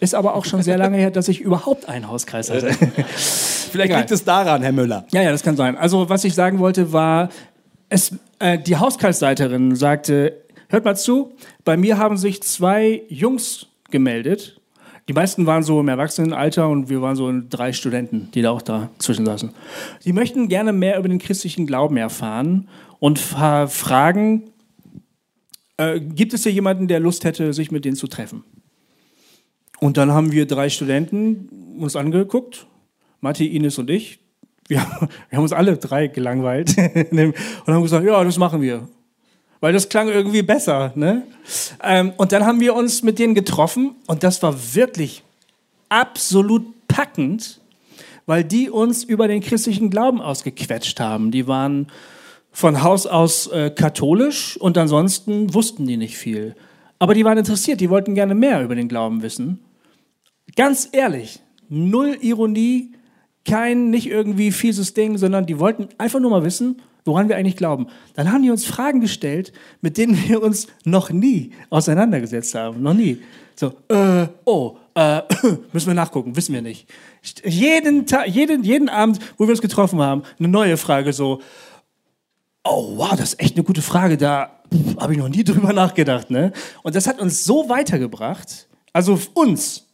Ist aber auch schon sehr lange her, dass ich überhaupt einen Hauskreis hatte. Vielleicht Egal. liegt es daran, Herr Müller. Ja, ja, das kann sein. Also, was ich sagen wollte, war, es, äh, die Hauskreisleiterin sagte, hört mal zu, bei mir haben sich zwei Jungs gemeldet. Die meisten waren so im Erwachsenenalter und wir waren so drei Studenten, die da auch dazwischen saßen. Die möchten gerne mehr über den christlichen Glauben erfahren und fragen, äh, gibt es hier jemanden, der Lust hätte, sich mit denen zu treffen? Und dann haben wir drei Studenten uns angeguckt, Matti, Ines und ich. Wir, haben- wir haben uns alle drei gelangweilt und haben gesagt, ja, das machen wir. Weil das klang irgendwie besser. Ne? Ähm, und dann haben wir uns mit denen getroffen und das war wirklich absolut packend, weil die uns über den christlichen Glauben ausgequetscht haben. Die waren von Haus aus äh, katholisch und ansonsten wussten die nicht viel. Aber die waren interessiert, die wollten gerne mehr über den Glauben wissen. Ganz ehrlich, null Ironie, kein nicht irgendwie fieses Ding, sondern die wollten einfach nur mal wissen, woran wir eigentlich glauben. Dann haben die uns Fragen gestellt, mit denen wir uns noch nie auseinandergesetzt haben. Noch nie. So, äh, oh, äh, müssen wir nachgucken, wissen wir nicht. Jeden, jeden, jeden Abend, wo wir uns getroffen haben, eine neue Frage so, oh wow, das ist echt eine gute Frage, da habe ich noch nie drüber nachgedacht. Ne? Und das hat uns so weitergebracht, also uns,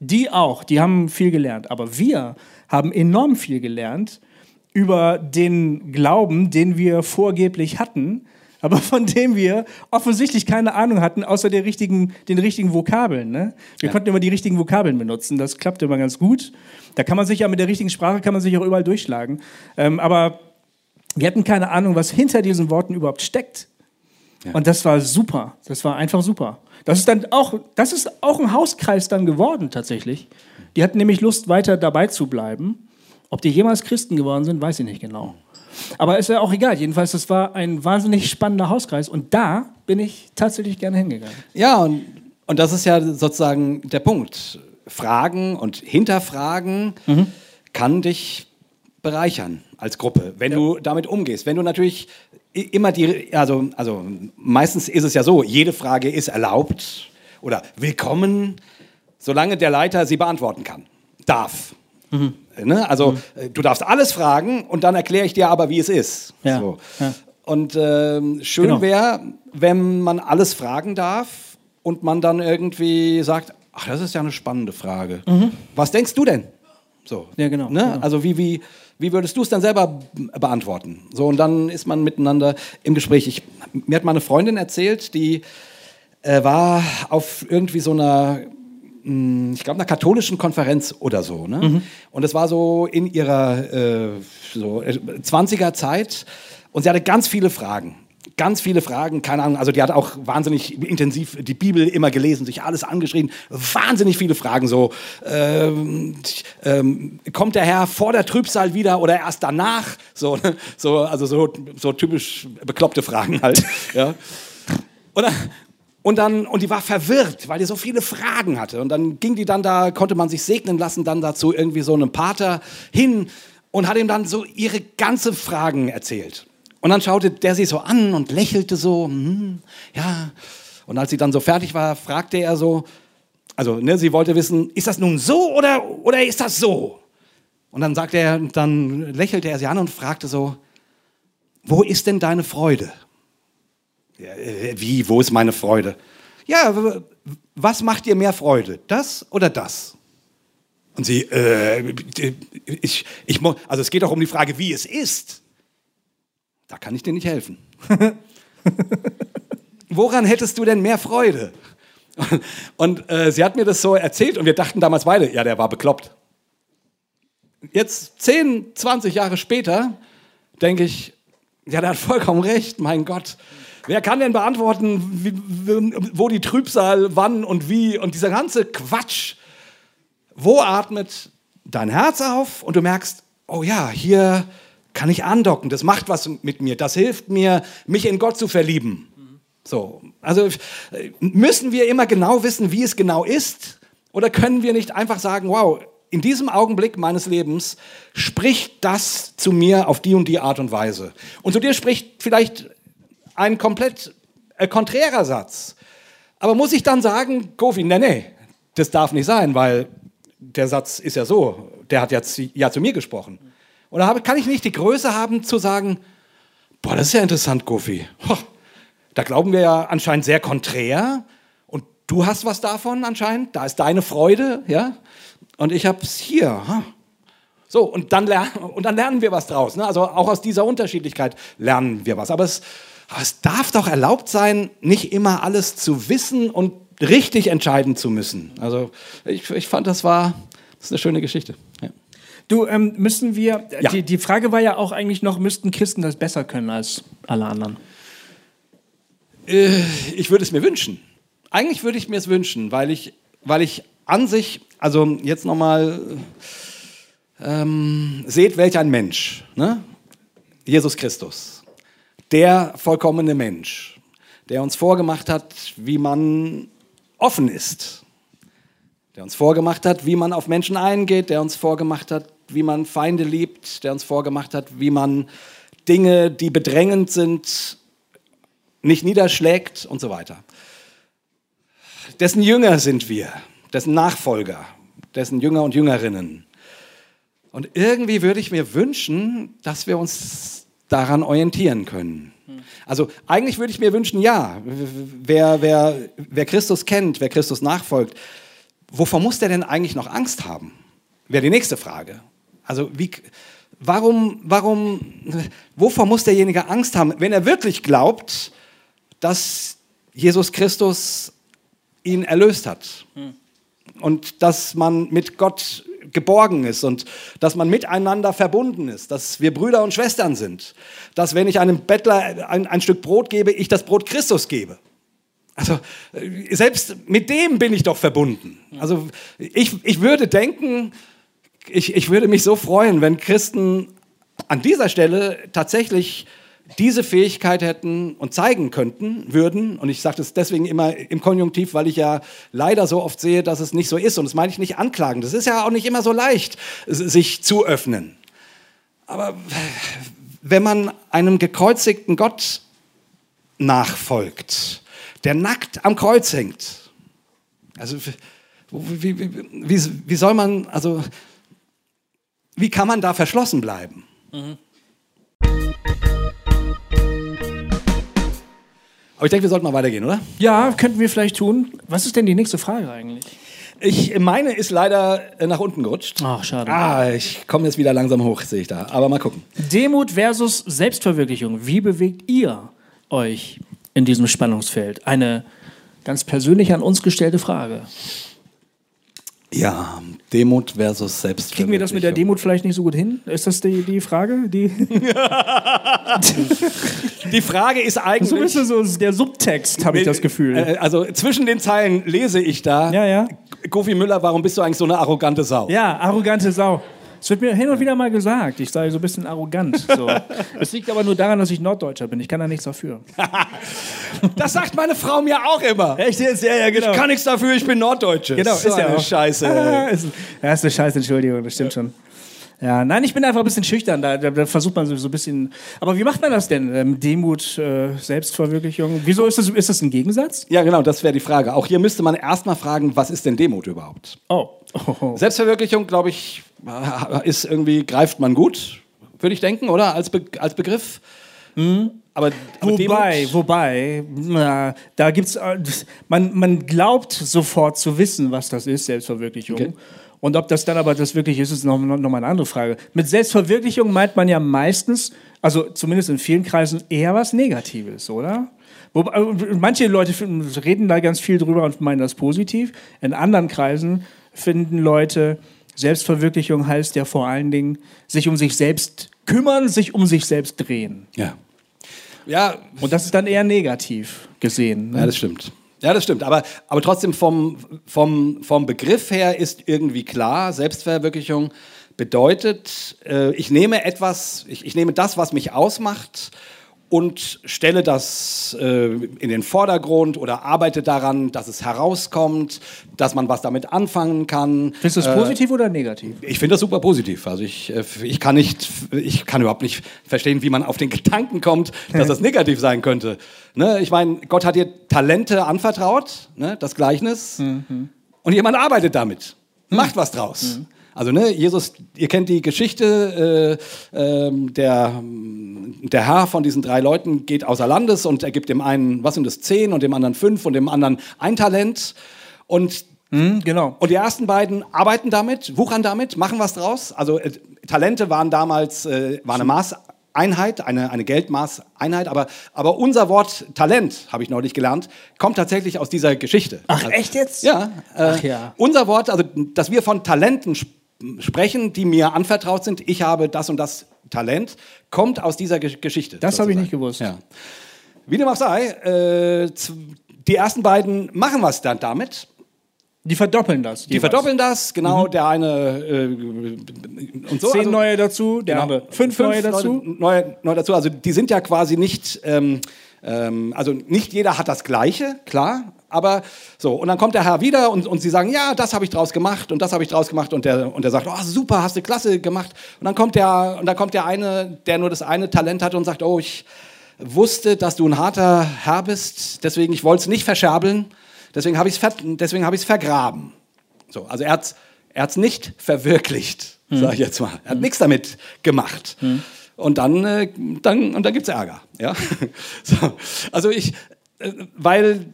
die auch, die haben viel gelernt, aber wir haben enorm viel gelernt über den Glauben, den wir vorgeblich hatten, aber von dem wir offensichtlich keine Ahnung hatten, außer der richtigen, den richtigen Vokabeln. Ne? Wir ja. konnten immer die richtigen Vokabeln benutzen, das klappte immer ganz gut. Da kann man sich ja mit der richtigen Sprache, kann man sich auch überall durchschlagen. Ähm, aber wir hatten keine Ahnung, was hinter diesen Worten überhaupt steckt. Ja. Und das war super. Das war einfach super. Das ist dann auch, das ist auch ein Hauskreis dann geworden tatsächlich. Die hatten nämlich Lust, weiter dabei zu bleiben. Ob die jemals Christen geworden sind, weiß ich nicht genau. Aber ist ja auch egal. Jedenfalls, das war ein wahnsinnig spannender Hauskreis. Und da bin ich tatsächlich gerne hingegangen. Ja, und, und das ist ja sozusagen der Punkt. Fragen und Hinterfragen mhm. kann dich bereichern als Gruppe, wenn ja. du damit umgehst. Wenn du natürlich immer die, also, also meistens ist es ja so, jede Frage ist erlaubt oder willkommen, solange der Leiter sie beantworten kann, darf. Mhm. Ne? Also mhm. Äh, du darfst alles fragen und dann erkläre ich dir aber, wie es ist. Ja. So. Ja. Und äh, schön genau. wäre, wenn man alles fragen darf und man dann irgendwie sagt, ach, das ist ja eine spannende Frage. Mhm. Was denkst du denn? So. Ja, genau. Ne? genau. Also wie, wie, wie würdest du es dann selber beantworten? So, und dann ist man miteinander im Gespräch. Ich, mir hat mal eine Freundin erzählt, die äh, war auf irgendwie so einer hm, ich glaube, einer katholischen Konferenz oder so. Ne? Mhm. Und es war so in ihrer äh, so 20er Zeit und sie hatte ganz viele Fragen ganz viele Fragen, keine Ahnung, also die hat auch wahnsinnig intensiv die Bibel immer gelesen, sich alles angeschrieben, wahnsinnig viele Fragen, so ähm, ähm, kommt der Herr vor der Trübsal wieder oder erst danach, so, ne? so also so, so typisch bekloppte Fragen halt, ja. Und dann, und dann, und die war verwirrt, weil die so viele Fragen hatte. Und dann ging die dann da, konnte man sich segnen lassen, dann dazu irgendwie so einem Pater hin und hat ihm dann so ihre ganzen Fragen erzählt. Und dann schaute der sie so an und lächelte so, hm, ja. Und als sie dann so fertig war, fragte er so, also ne, sie wollte wissen, ist das nun so oder, oder ist das so? Und dann sagte er, dann lächelte er sie an und fragte so, wo ist denn deine Freude? Ja, äh, wie, wo ist meine Freude? Ja, was macht dir mehr Freude, das oder das? Und sie, äh, ich, ich, also es geht auch um die Frage, wie es ist. Da kann ich dir nicht helfen. Woran hättest du denn mehr Freude? Und äh, sie hat mir das so erzählt und wir dachten damals beide, ja, der war bekloppt. Jetzt 10, 20 Jahre später denke ich, ja, der hat vollkommen recht, mein Gott. Wer kann denn beantworten, wie, wo die Trübsal, wann und wie und dieser ganze Quatsch? Wo atmet dein Herz auf und du merkst, oh ja, hier kann ich andocken, das macht was mit mir, das hilft mir, mich in Gott zu verlieben. So, also müssen wir immer genau wissen, wie es genau ist, oder können wir nicht einfach sagen, wow, in diesem Augenblick meines Lebens spricht das zu mir auf die und die Art und Weise. Und zu dir spricht vielleicht ein komplett äh, konträrer Satz. Aber muss ich dann sagen, Kofi, nee, nee, das darf nicht sein, weil der Satz ist ja so, der hat jetzt ja zu mir gesprochen. Oder kann ich nicht die Größe haben zu sagen, boah, das ist ja interessant, Gofi. Da glauben wir ja anscheinend sehr konträr. Und du hast was davon anscheinend. Da ist deine Freude, ja. Und ich habe es hier. So, und dann, und dann lernen wir was draus. Ne? Also auch aus dieser Unterschiedlichkeit lernen wir was. Aber es, es darf doch erlaubt sein, nicht immer alles zu wissen und richtig entscheiden zu müssen. Also ich, ich fand, das war das ist eine schöne Geschichte. Du, ähm, müssen wir, ja. die, die Frage war ja auch eigentlich noch, müssten Christen das besser können als alle anderen? Äh, ich würde es mir wünschen. Eigentlich würde ich mir es wünschen, weil ich, weil ich an sich, also jetzt nochmal, ähm, seht, welch ein Mensch, ne? Jesus Christus, der vollkommene Mensch, der uns vorgemacht hat, wie man offen ist, der uns vorgemacht hat, wie man auf Menschen eingeht, der uns vorgemacht hat, wie man Feinde liebt, der uns vorgemacht hat, wie man Dinge, die bedrängend sind, nicht niederschlägt und so weiter. Dessen Jünger sind wir, dessen Nachfolger, dessen Jünger und Jüngerinnen. Und irgendwie würde ich mir wünschen, dass wir uns daran orientieren können. Also eigentlich würde ich mir wünschen, ja, wer, wer, wer Christus kennt, wer Christus nachfolgt, wovor muss der denn eigentlich noch Angst haben? Wäre die nächste Frage. Also wie, warum, warum, wovor muss derjenige Angst haben, wenn er wirklich glaubt, dass Jesus Christus ihn erlöst hat? Hm. Und dass man mit Gott geborgen ist und dass man miteinander verbunden ist, dass wir Brüder und Schwestern sind, dass wenn ich einem Bettler ein, ein Stück Brot gebe, ich das Brot Christus gebe. Also äh, selbst mit dem bin ich doch verbunden. Also ich, ich würde denken, ich, ich würde mich so freuen, wenn Christen an dieser Stelle tatsächlich diese Fähigkeit hätten und zeigen könnten, würden, und ich sage das deswegen immer im Konjunktiv, weil ich ja leider so oft sehe, dass es nicht so ist, und das meine ich nicht anklagen, das ist ja auch nicht immer so leicht, sich zu öffnen. Aber wenn man einem gekreuzigten Gott nachfolgt, der nackt am Kreuz hängt, also wie, wie, wie, wie soll man, also wie kann man da verschlossen bleiben? Mhm. Aber ich denke, wir sollten mal weitergehen, oder? Ja, könnten wir vielleicht tun. Was ist denn die nächste Frage eigentlich? Ich meine ist leider äh, nach unten gerutscht. Ach, schade. Ah, ich komme jetzt wieder langsam hoch, sehe ich da. Aber mal gucken. Demut versus Selbstverwirklichung. Wie bewegt ihr euch in diesem Spannungsfeld? Eine ganz persönlich an uns gestellte Frage. Ja, Demut versus Selbstverwirklichung. Kriegen wir das mit der Demut vielleicht nicht so gut hin? Ist das die, die Frage? Die, die Frage ist eigentlich. So ein bisschen so der Subtext, habe ich das Gefühl. Äh, also zwischen den Zeilen lese ich da. Ja, ja. Gofi Müller, warum bist du eigentlich so eine arrogante Sau? Ja, arrogante Sau. Es wird mir hin und wieder mal gesagt, ich sei so ein bisschen arrogant. So. Es liegt aber nur daran, dass ich Norddeutscher bin. Ich kann da nichts dafür. das sagt meine Frau mir auch immer. Echt jetzt? Ja, ja, genau. Ich kann nichts dafür, ich bin Norddeutsche. Genau, so ist ja auch. Scheiße. Ah, ist, ja, ist eine Scheiße, Entschuldigung, das stimmt ja. schon. Ja, nein, ich bin einfach ein bisschen schüchtern. Da, da, da, versucht man so ein bisschen. Aber wie macht man das denn? Ähm, Demut, äh, Selbstverwirklichung. Wieso ist das, ist das ein Gegensatz? Ja, genau, das wäre die Frage. Auch hier müsste man erstmal fragen, was ist denn Demut überhaupt? Oh. Oh. Selbstverwirklichung, glaube ich, ist irgendwie, greift man gut, würde ich denken, oder? Als, Be als Begriff. Mhm. Aber, aber, wobei, Demut? wobei, na, da gibt's, äh, man, man glaubt sofort zu wissen, was das ist, Selbstverwirklichung. Okay. Und ob das dann aber das wirklich ist, ist noch, noch mal eine andere Frage. Mit Selbstverwirklichung meint man ja meistens, also zumindest in vielen Kreisen, eher was Negatives, oder? Wobei, äh, manche Leute reden da ganz viel drüber und meinen das positiv. In anderen Kreisen finden Leute, Selbstverwirklichung heißt ja vor allen Dingen, sich um sich selbst kümmern, sich um sich selbst drehen. Ja. Ja. Und das ist dann eher negativ gesehen. Ne? Ja, das stimmt. Ja, das stimmt. Aber, aber trotzdem vom, vom, vom Begriff her ist irgendwie klar, Selbstverwirklichung bedeutet, äh, ich nehme etwas, ich, ich nehme das, was mich ausmacht und stelle das äh, in den Vordergrund oder arbeite daran, dass es herauskommt, dass man was damit anfangen kann. Findest du das äh, positiv oder negativ? Ich finde das super positiv. Also ich, äh, ich kann nicht, ich kann überhaupt nicht verstehen, wie man auf den Gedanken kommt, dass das negativ sein könnte. Ne? Ich meine, Gott hat dir Talente anvertraut, ne? das Gleichnis, mhm. und jemand arbeitet damit, macht was draus. Mhm. Also ne, Jesus, ihr kennt die Geschichte, äh, äh, der, der Herr von diesen drei Leuten geht außer Landes und er gibt dem einen, was sind das, zehn und dem anderen fünf und dem anderen ein Talent. Und Mhm, genau. Und die ersten beiden arbeiten damit, wuchern damit, machen was draus. Also äh, Talente waren damals äh, war eine Maßeinheit, eine, eine Geldmaßeinheit, aber, aber unser Wort Talent, habe ich neulich gelernt, kommt tatsächlich aus dieser Geschichte. Ach, also, echt jetzt? Ja, äh, Ach, ja. Unser Wort, also dass wir von Talenten sprechen, sprechen, die mir anvertraut sind. Ich habe das und das Talent, kommt aus dieser Geschichte. Das habe ich nicht gewusst. Ja. Wie dem auch sei, äh, die ersten beiden machen was dann damit. Die verdoppeln das. Die verdoppeln das, genau. Der eine äh, und so. Zehn also- neue dazu, der Genau. andere fünf, neue dazu. Neue, neue dazu. Also die sind ja quasi nicht, ähm, ähm, also nicht jeder hat das Gleiche, klar. Aber so, und dann kommt der Herr wieder und, und sie sagen, ja, das habe ich draus gemacht und das habe ich draus gemacht und der, und der sagt, oh, super, hast du klasse gemacht. Und dann kommt der, und dann kommt der eine, der nur das eine Talent hat und sagt, oh, ich wusste, dass du ein harter Herr bist, deswegen, ich wollte es nicht verscherbeln, deswegen habe ich es ver deswegen hab vergraben. So, also er hat er hat's nicht verwirklicht, sage ich jetzt mal. Er hat nichts damit gemacht. Und dann, äh, dann, und dann gibt es Ärger. Ja? So, also ich, äh, weil,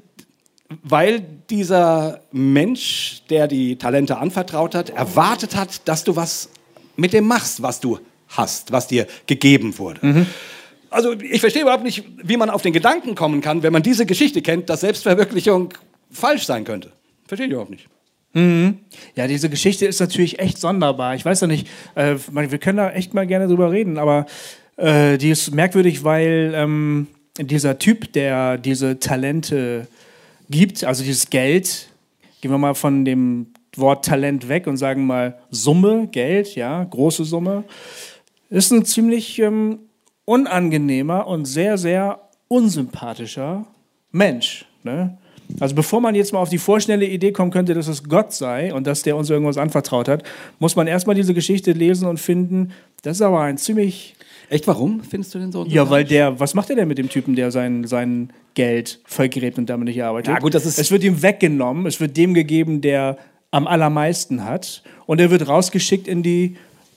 weil dieser Mensch, der die Talente anvertraut hat, erwartet hat, dass du was mit dem machst, was du hast, was dir gegeben wurde. Also ich verstehe überhaupt nicht, wie man auf den Gedanken kommen kann, wenn man diese Geschichte kennt, dass Selbstverwirklichung falsch sein könnte. Verstehe ich überhaupt nicht. Ja, diese Geschichte ist natürlich echt sonderbar. Ich weiß ja nicht, äh, wir können da echt mal gerne drüber reden, aber äh, die ist merkwürdig, weil ähm, dieser Typ, der diese Talente gibt, also dieses Geld, gehen wir mal von dem Wort Talent weg und sagen mal Summe, Geld, ja, große Summe, ist ein ziemlich ähm, unangenehmer und sehr, sehr unsympathischer Mensch. Ne? Also bevor man jetzt mal auf die vorschnelle Idee kommen könnte, dass es Gott sei und dass der uns irgendwas anvertraut hat, muss man erstmal diese Geschichte lesen und finden, das ist aber ein ziemlich... Echt, warum findest du den so? Ja, weil der, was macht er denn mit dem Typen, der sein, sein Geld vergräbt und damit nicht arbeitet? Ja, gut, das ist- es wird ihm weggenommen, es wird dem gegeben, der am allermeisten hat und er wird rausgeschickt in die,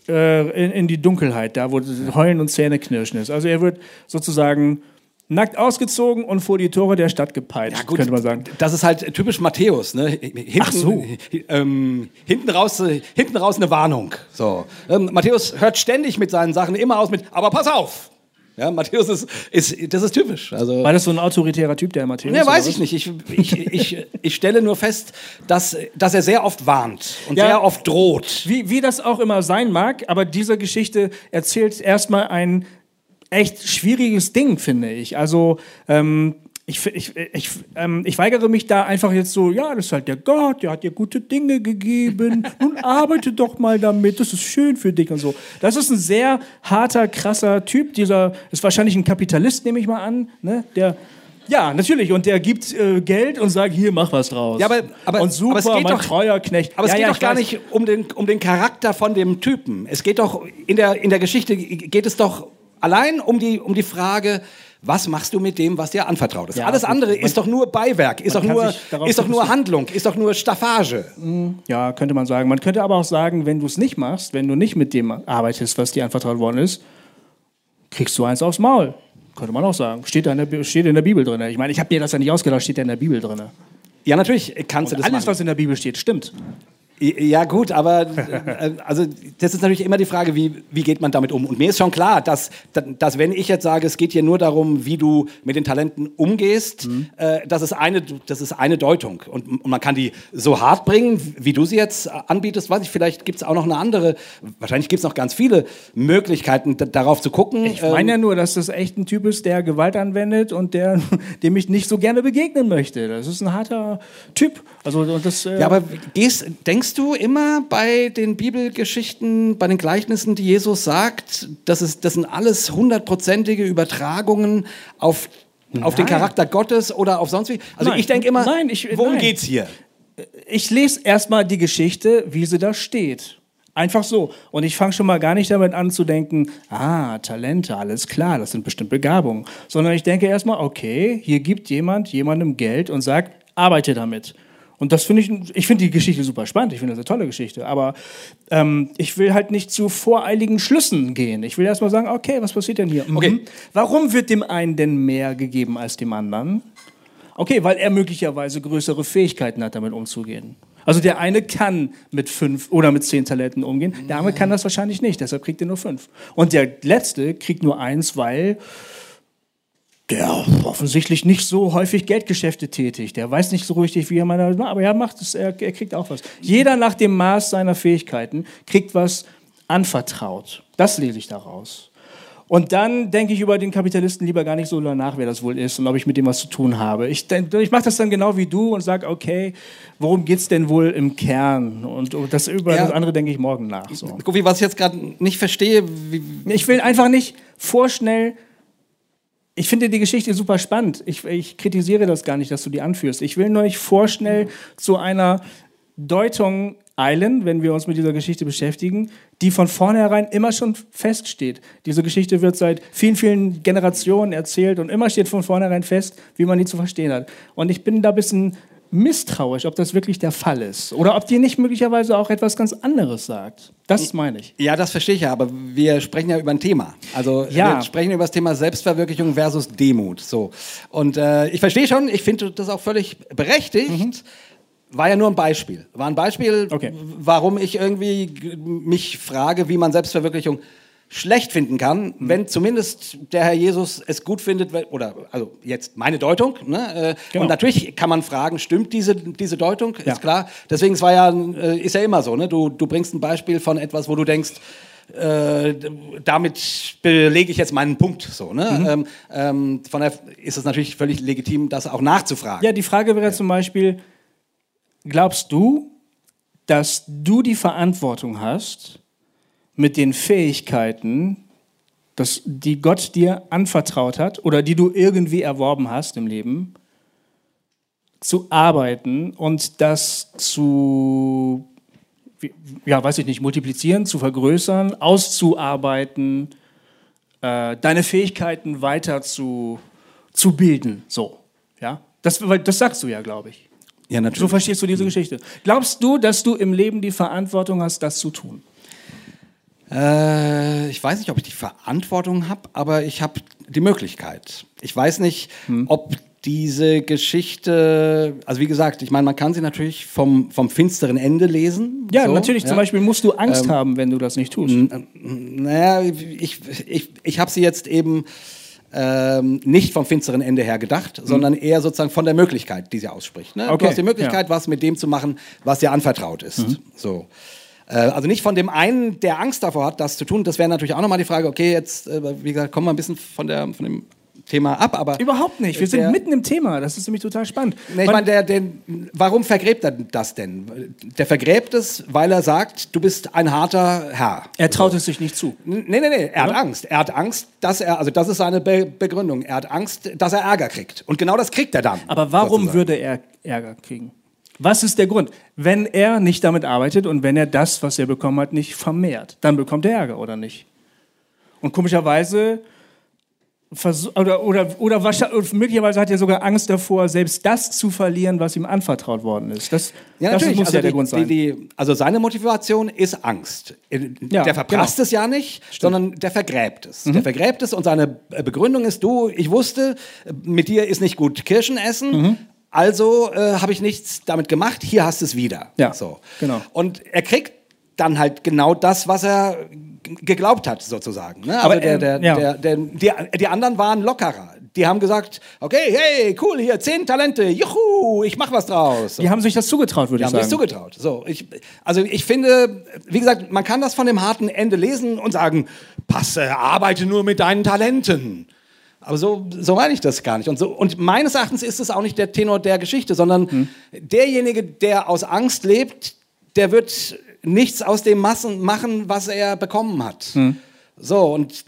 äh, in, in die Dunkelheit, da wo Heulen und Zähneknirschen ist. Also er wird sozusagen nackt ausgezogen und vor die Tore der Stadt gepeitscht, könnte man sagen. Das ist halt typisch Matthäus. Ne? Hinten, Ach so. ähm, hinten, raus, äh, hinten raus eine Warnung. So. Ähm, Matthäus hört ständig mit seinen Sachen immer aus mit, aber pass auf. Ja, Matthäus ist, ist, das ist typisch. Also, War das so ein autoritärer Typ, der Matthäus? ja, oder weiß ich nicht. Ich, ich, ich, ich stelle nur fest, dass, dass er sehr oft warnt und Ja. sehr oft droht. Wie, wie das auch immer sein mag, aber diese Geschichte erzählt erstmal ein echt schwieriges Ding, finde ich. Also, ähm, ich, ich, ich, ähm, ich weigere mich da einfach jetzt so, ja, das ist halt der Gott, der hat dir gute Dinge gegeben, nun arbeite doch mal damit, das ist schön für dich und so. Das ist ein sehr harter, krasser Typ, dieser ist wahrscheinlich ein Kapitalist, nehme ich mal an, ne? der ja, natürlich. Und der gibt äh, Geld und sagt, hier, mach was draus. Ja, aber- aber- und super, aber es geht mein doch- treuer Knecht. Aber es ja, geht ja, doch gar weiß. nicht um den, um den Charakter von dem Typen. Es geht doch, in der, in der Geschichte geht es doch allein um die, um die Frage, was machst du mit dem, was dir anvertraut ist? Ja, Alles andere Man- ist doch nur Beiwerk, ist doch nur, ist doch nur. Handlung, ist doch nur Staffage. Ja, könnte man sagen. Man könnte aber auch sagen, wenn du es nicht machst, wenn du nicht mit dem arbeitest, was dir anvertraut worden ist, kriegst du eins aufs Maul. Könnte man auch sagen. Steht, da in der, steht in der Bibel drin. Ich meine, ich habe mir das ja nicht ausgedacht, steht ja in der Bibel drin. Ja, natürlich kannst du das Alles, machen. was in der Bibel steht, stimmt. Ja gut, aber äh, also das ist natürlich immer die Frage, wie, wie geht man damit um? Und mir ist schon klar, dass, dass wenn ich jetzt sage, es geht hier nur darum, wie du mit den Talenten umgehst, äh, das, ist eine, das ist eine Deutung. Und, und man kann die so hart bringen, wie du sie jetzt anbietest, weiß ich, vielleicht gibt es auch noch eine andere, wahrscheinlich gibt es noch ganz viele Möglichkeiten, da, darauf zu gucken. Ich meine ja nur, dass das echt ein Typ ist, der Gewalt anwendet und der, dem ich nicht so gerne begegnen möchte. Das ist ein harter Typ. Also, und das, äh, Ja, aber gehst, denkst du immer bei den Bibelgeschichten, bei den Gleichnissen, die Jesus sagt, das, ist, das sind alles hundertprozentige Übertragungen auf, auf den. Charakter Gottes oder auf sonst wie? Also Nein. ich denke immer, Nein, ich- worum nein. geht's hier? ich lese erstmal die Geschichte, wie sie da steht. Einfach so. Und ich fange schon mal gar nicht damit an zu denken, ah, Talente, alles klar, das sind bestimmt Begabungen. Sondern ich denke erstmal, okay, hier gibt jemand jemandem Geld und sagt, arbeite damit. Und das finde ich, ich finde die Geschichte super spannend, ich finde das eine tolle Geschichte. Aber ähm, ich will halt nicht zu voreiligen Schlüssen gehen. Ich will erstmal sagen, okay, was passiert denn hier? Mhm. Okay. Warum wird dem einen denn mehr gegeben als dem anderen? Okay, weil er möglicherweise größere Fähigkeiten hat, damit umzugehen. Also der eine kann mit fünf oder mit zehn Talenten umgehen, der andere kann das wahrscheinlich nicht, deshalb kriegt er nur fünf. Und der letzte kriegt nur eins, weil der offensichtlich nicht so häufig Geldgeschäfte tätigt. Der weiß nicht so richtig, wie er mal, aber er macht es, er, er kriegt auch was. Jeder nach dem Maß seiner Fähigkeiten kriegt was anvertraut. Das lese ich daraus. Und dann denke ich über den Kapitalisten lieber gar nicht so nach, wer das wohl ist und ob ich mit dem was zu tun habe. Ich, ich mache das dann genau wie du und sage, okay, worum geht es denn wohl im Kern? Und das über ja. das andere denke ich morgen nach. So. Gofi, was ich jetzt gerade nicht verstehe. ich will einfach nicht vorschnell. Ich finde die Geschichte super spannend. Ich, ich kritisiere das gar nicht, dass du die anführst. Ich will nur nicht vorschnell zu einer Deutung eilen, wenn wir uns mit dieser Geschichte beschäftigen, die von vornherein immer schon feststeht. Diese Geschichte wird seit vielen, vielen Generationen erzählt und immer steht von vornherein fest, wie man die zu verstehen hat. Und ich bin da ein bisschen misstrauisch, ob das wirklich der Fall ist. Oder ob die nicht möglicherweise auch etwas ganz anderes sagt. Das meine ich. Ja, das verstehe ich ja, aber wir sprechen ja über ein Thema. Also ja. wir sprechen über das Thema Selbstverwirklichung versus Demut. So. Und äh, ich verstehe schon, ich finde das auch völlig berechtigt. Mhm war ja nur ein Beispiel. War ein Beispiel, okay. warum ich irgendwie mich frage, wie man Selbstverwirklichung schlecht finden kann, mhm. wenn zumindest der Herr Jesus es gut findet, oder also jetzt meine Deutung. Ne? Äh, genau. Und natürlich kann man fragen, stimmt diese, diese Deutung? Ja. Ist klar. Deswegen ist, war ja, äh, ist ja immer so. Ne? Du, du bringst ein Beispiel von etwas, wo du denkst, äh, damit belege ich jetzt meinen Punkt. So, ne? Mhm. Ähm, ähm, von daher ist es natürlich völlig legitim, das auch nachzufragen. Ja, die Frage wäre ja. zum Beispiel, Glaubst du, dass du die Verantwortung hast, mit den Fähigkeiten, das, die Gott dir anvertraut hat oder die du irgendwie erworben hast im Leben, zu arbeiten und das zu, ja, weiß ich nicht, multiplizieren, zu vergrößern, auszuarbeiten, äh, deine Fähigkeiten weiter zu, zu bilden. So, ja, das, das sagst du ja, glaube ich. Ja, natürlich. So verstehst du diese Geschichte. Glaubst du, dass du im Leben die Verantwortung hast, das zu tun? Äh, ich weiß nicht, ob ich die Verantwortung habe, aber ich habe die Möglichkeit. Ich weiß nicht, hm. ob diese Geschichte, also wie gesagt, ich meine, man kann sie natürlich vom, vom finsteren Ende lesen. Ja, so, natürlich. Ja. Zum Beispiel musst du Angst ähm, haben, wenn du das nicht tust. Naja, ich, ich, ich habe sie jetzt eben ähm, nicht vom finsteren Ende her gedacht, mhm. sondern eher sozusagen von der Möglichkeit, die sie ausspricht. Ne? Okay. Du hast die Möglichkeit, ja. was mit dem zu machen, was dir anvertraut ist. Mhm. So. Äh, also nicht von dem einen, der Angst davor hat, das zu tun. Das wäre natürlich auch nochmal die Frage, okay, jetzt, äh, wie gesagt, kommen wir ein bisschen von, der, von dem Thema ab, aber. Überhaupt nicht. Wir sind mitten im Thema. Das ist nämlich total spannend. Nee, ich meine, der, der, warum vergräbt er das denn? Der vergräbt es, weil er sagt, du bist ein harter Herr. Er traut so. es sich nicht zu. Nee, nee, nee. Er Oder? hat Angst. Er hat Angst, dass er, also das ist seine Be Begründung. Er hat Angst, dass er Ärger kriegt. Und genau das kriegt er dann. Aber warum sozusagen. würde er Ärger kriegen? Was ist der Grund? Wenn er nicht damit arbeitet und wenn er das, was er bekommen hat, nicht vermehrt, dann bekommt er Ärger, oder nicht? Und komischerweise oder, oder, oder möglicherweise hat er sogar Angst davor, selbst das zu verlieren, was ihm anvertraut worden ist. Das, ja, das muss also ja der die, Grund sein. Die, die, also seine Motivation ist Angst. Ja, der verprasst genau. es ja nicht, Stimmt. sondern der vergräbt es. Mhm. Der vergräbt es und seine Begründung ist, du, ich wusste, mit dir ist nicht gut Kirschen essen, mhm. Also äh, habe ich nichts damit gemacht, hier hast du es wieder. Ja, so. genau. Und er kriegt dann halt genau das, was er geglaubt hat, sozusagen. Ne? Aber also der, der, ja. der, der, die, die anderen waren lockerer. Die haben gesagt, okay, hey, cool, hier zehn Talente, juhu, ich mach was draus. So. Die haben sich das zugetraut, würde ich sagen. Die haben sich zugetraut. So, ich, also ich finde, wie gesagt, man kann das von dem harten Ende lesen und sagen, passe, arbeite nur mit deinen Talenten. Aber so, so meine ich das gar nicht. Und, so, und meines Erachtens ist es auch nicht der Tenor der Geschichte, sondern hm. derjenige, der aus Angst lebt, der wird nichts aus dem Massen machen, was er bekommen hat. Hm. So, und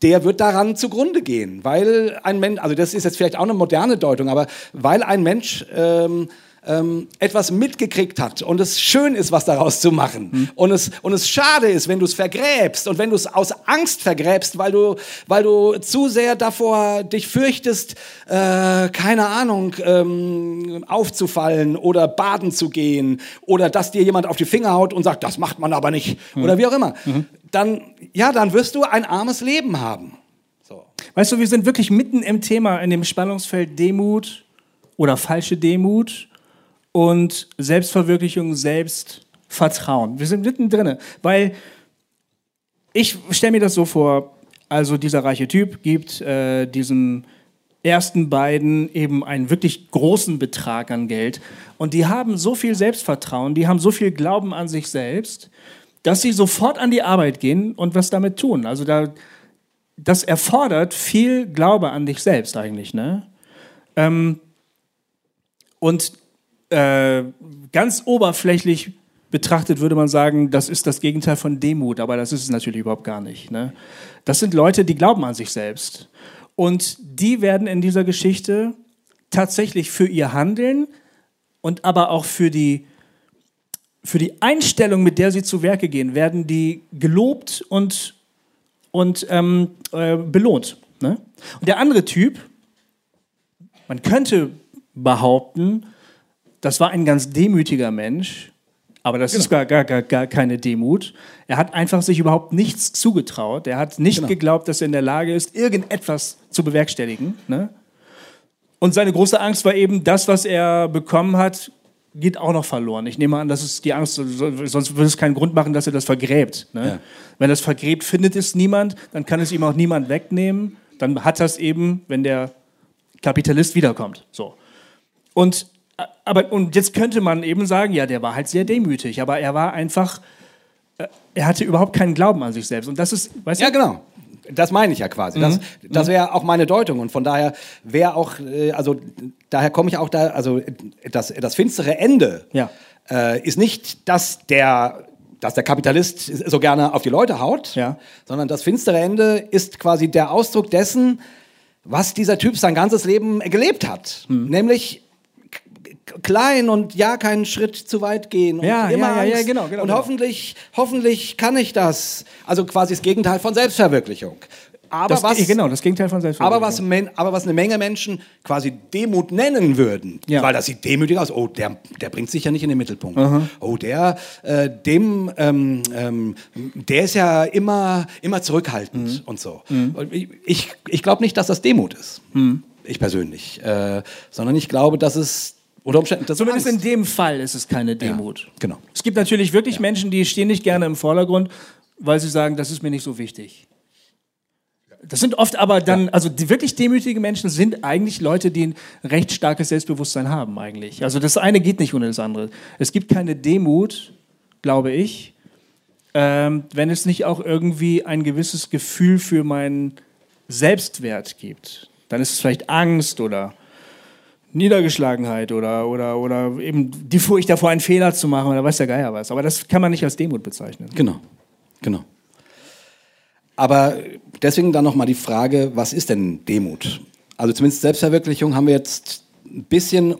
der wird daran zugrunde gehen, weil ein Mensch, also das ist jetzt vielleicht auch eine moderne Deutung, aber weil ein Mensch ähm, ähm, etwas mitgekriegt hat und es schön ist, was daraus zu machen mhm. und, es, und es schade ist, wenn du es vergräbst und wenn du es aus Angst vergräbst, weil du, weil du zu sehr davor dich fürchtest, äh, keine Ahnung, ähm, aufzufallen oder baden zu gehen oder dass dir jemand auf die Finger haut und sagt, das macht man aber nicht mhm. oder wie auch immer, mhm. dann, ja, dann wirst du ein armes Leben haben. So. Weißt du, wir sind wirklich mitten im Thema, in dem Spannungsfeld Demut oder falsche Demut und Selbstverwirklichung, Selbstvertrauen. Wir sind mittendrin, weil ich stelle mir das so vor, also dieser reiche Typ gibt äh, diesem ersten beiden eben einen wirklich großen Betrag an Geld und die haben so viel Selbstvertrauen, die haben so viel Glauben an sich selbst, dass sie sofort an die Arbeit gehen und was damit tun. Also da das erfordert viel Glaube an dich selbst eigentlich, ne? Ähm, und äh, ganz oberflächlich betrachtet würde man sagen, das ist das Gegenteil von Demut, aber das ist es natürlich überhaupt gar nicht. Ne? Das sind Leute, die glauben an sich selbst. Und die werden in dieser Geschichte tatsächlich für ihr Handeln und aber auch für die, für die Einstellung, mit der sie zu Werke gehen, werden die gelobt und, und ähm, äh, belohnt. Ne? Und der andere Typ, man könnte behaupten, das war ein ganz demütiger Mensch, aber das genau. ist gar, gar, gar, gar keine Demut. Er hat einfach sich überhaupt nichts zugetraut. Er hat nicht genau. geglaubt, dass er in der Lage ist, irgendetwas zu bewerkstelligen. Ne? Und seine große Angst war eben, das, was er bekommen hat, geht auch noch verloren. Ich nehme an, das ist die Angst, sonst würde es keinen Grund machen, dass er das vergräbt. Ne? Ja. Wenn es vergräbt, findet es niemand, dann kann es ihm auch niemand wegnehmen. Dann hat das eben, wenn der Kapitalist wiederkommt. So. Und aber und jetzt könnte man eben sagen, ja, der war halt sehr demütig, aber er war einfach, äh, er hatte überhaupt keinen Glauben an sich selbst. Und das ist, weißt du? Ja, genau. Das meine ich ja quasi. Mhm. Das, das wäre auch meine Deutung. Und von daher wäre auch, äh, also daher komme ich auch da, also das, das finstere Ende ja. äh, ist nicht, dass der dass der Kapitalist so gerne auf die Leute haut, ja. sondern das finstere Ende ist quasi der Ausdruck dessen, was dieser Typ sein ganzes Leben gelebt hat. Hm. Nämlich klein und ja keinen Schritt zu weit gehen und ja, immer ja, ja, ja, genau, genau, und genau. hoffentlich hoffentlich kann ich das also quasi das Gegenteil von Selbstverwirklichung aber das, was, genau, das Gegenteil von Selbstverwirklichung. Aber was, aber was eine Menge Menschen quasi Demut nennen würden, ja. weil das sieht demütig aus. Oh, der, der bringt sich ja nicht in den Mittelpunkt. Uh Oh, der, äh, dem, ähm, ähm, der ist ja immer, immer zurückhaltend mhm. und so. Mhm. Ich, ich glaube nicht, dass das Demut ist. Mhm. Ich persönlich. Äh, sondern ich glaube, dass es oder Umständen, Zumindest in dem Fall ist es keine Demut. Ja, genau. Es gibt natürlich wirklich ja. Menschen, die stehen nicht gerne im Vordergrund, weil sie sagen, das ist mir nicht so wichtig. Das sind oft aber dann, ja. also die wirklich demütige Menschen sind eigentlich Leute, die ein recht starkes Selbstbewusstsein haben eigentlich. Also das eine geht nicht ohne das andere. Es gibt keine Demut, glaube ich, ähm, wenn es nicht auch irgendwie ein gewisses Gefühl für meinen Selbstwert gibt. Dann ist es vielleicht Angst oder Niedergeschlagenheit oder, oder, oder eben die Furcht davor, einen Fehler zu machen oder weiß der Geier was. Aber das kann man nicht als Demut bezeichnen. Genau, genau. Aber deswegen dann nochmal die Frage, was ist denn Demut? Also zumindest Selbstverwirklichung haben wir jetzt ein bisschen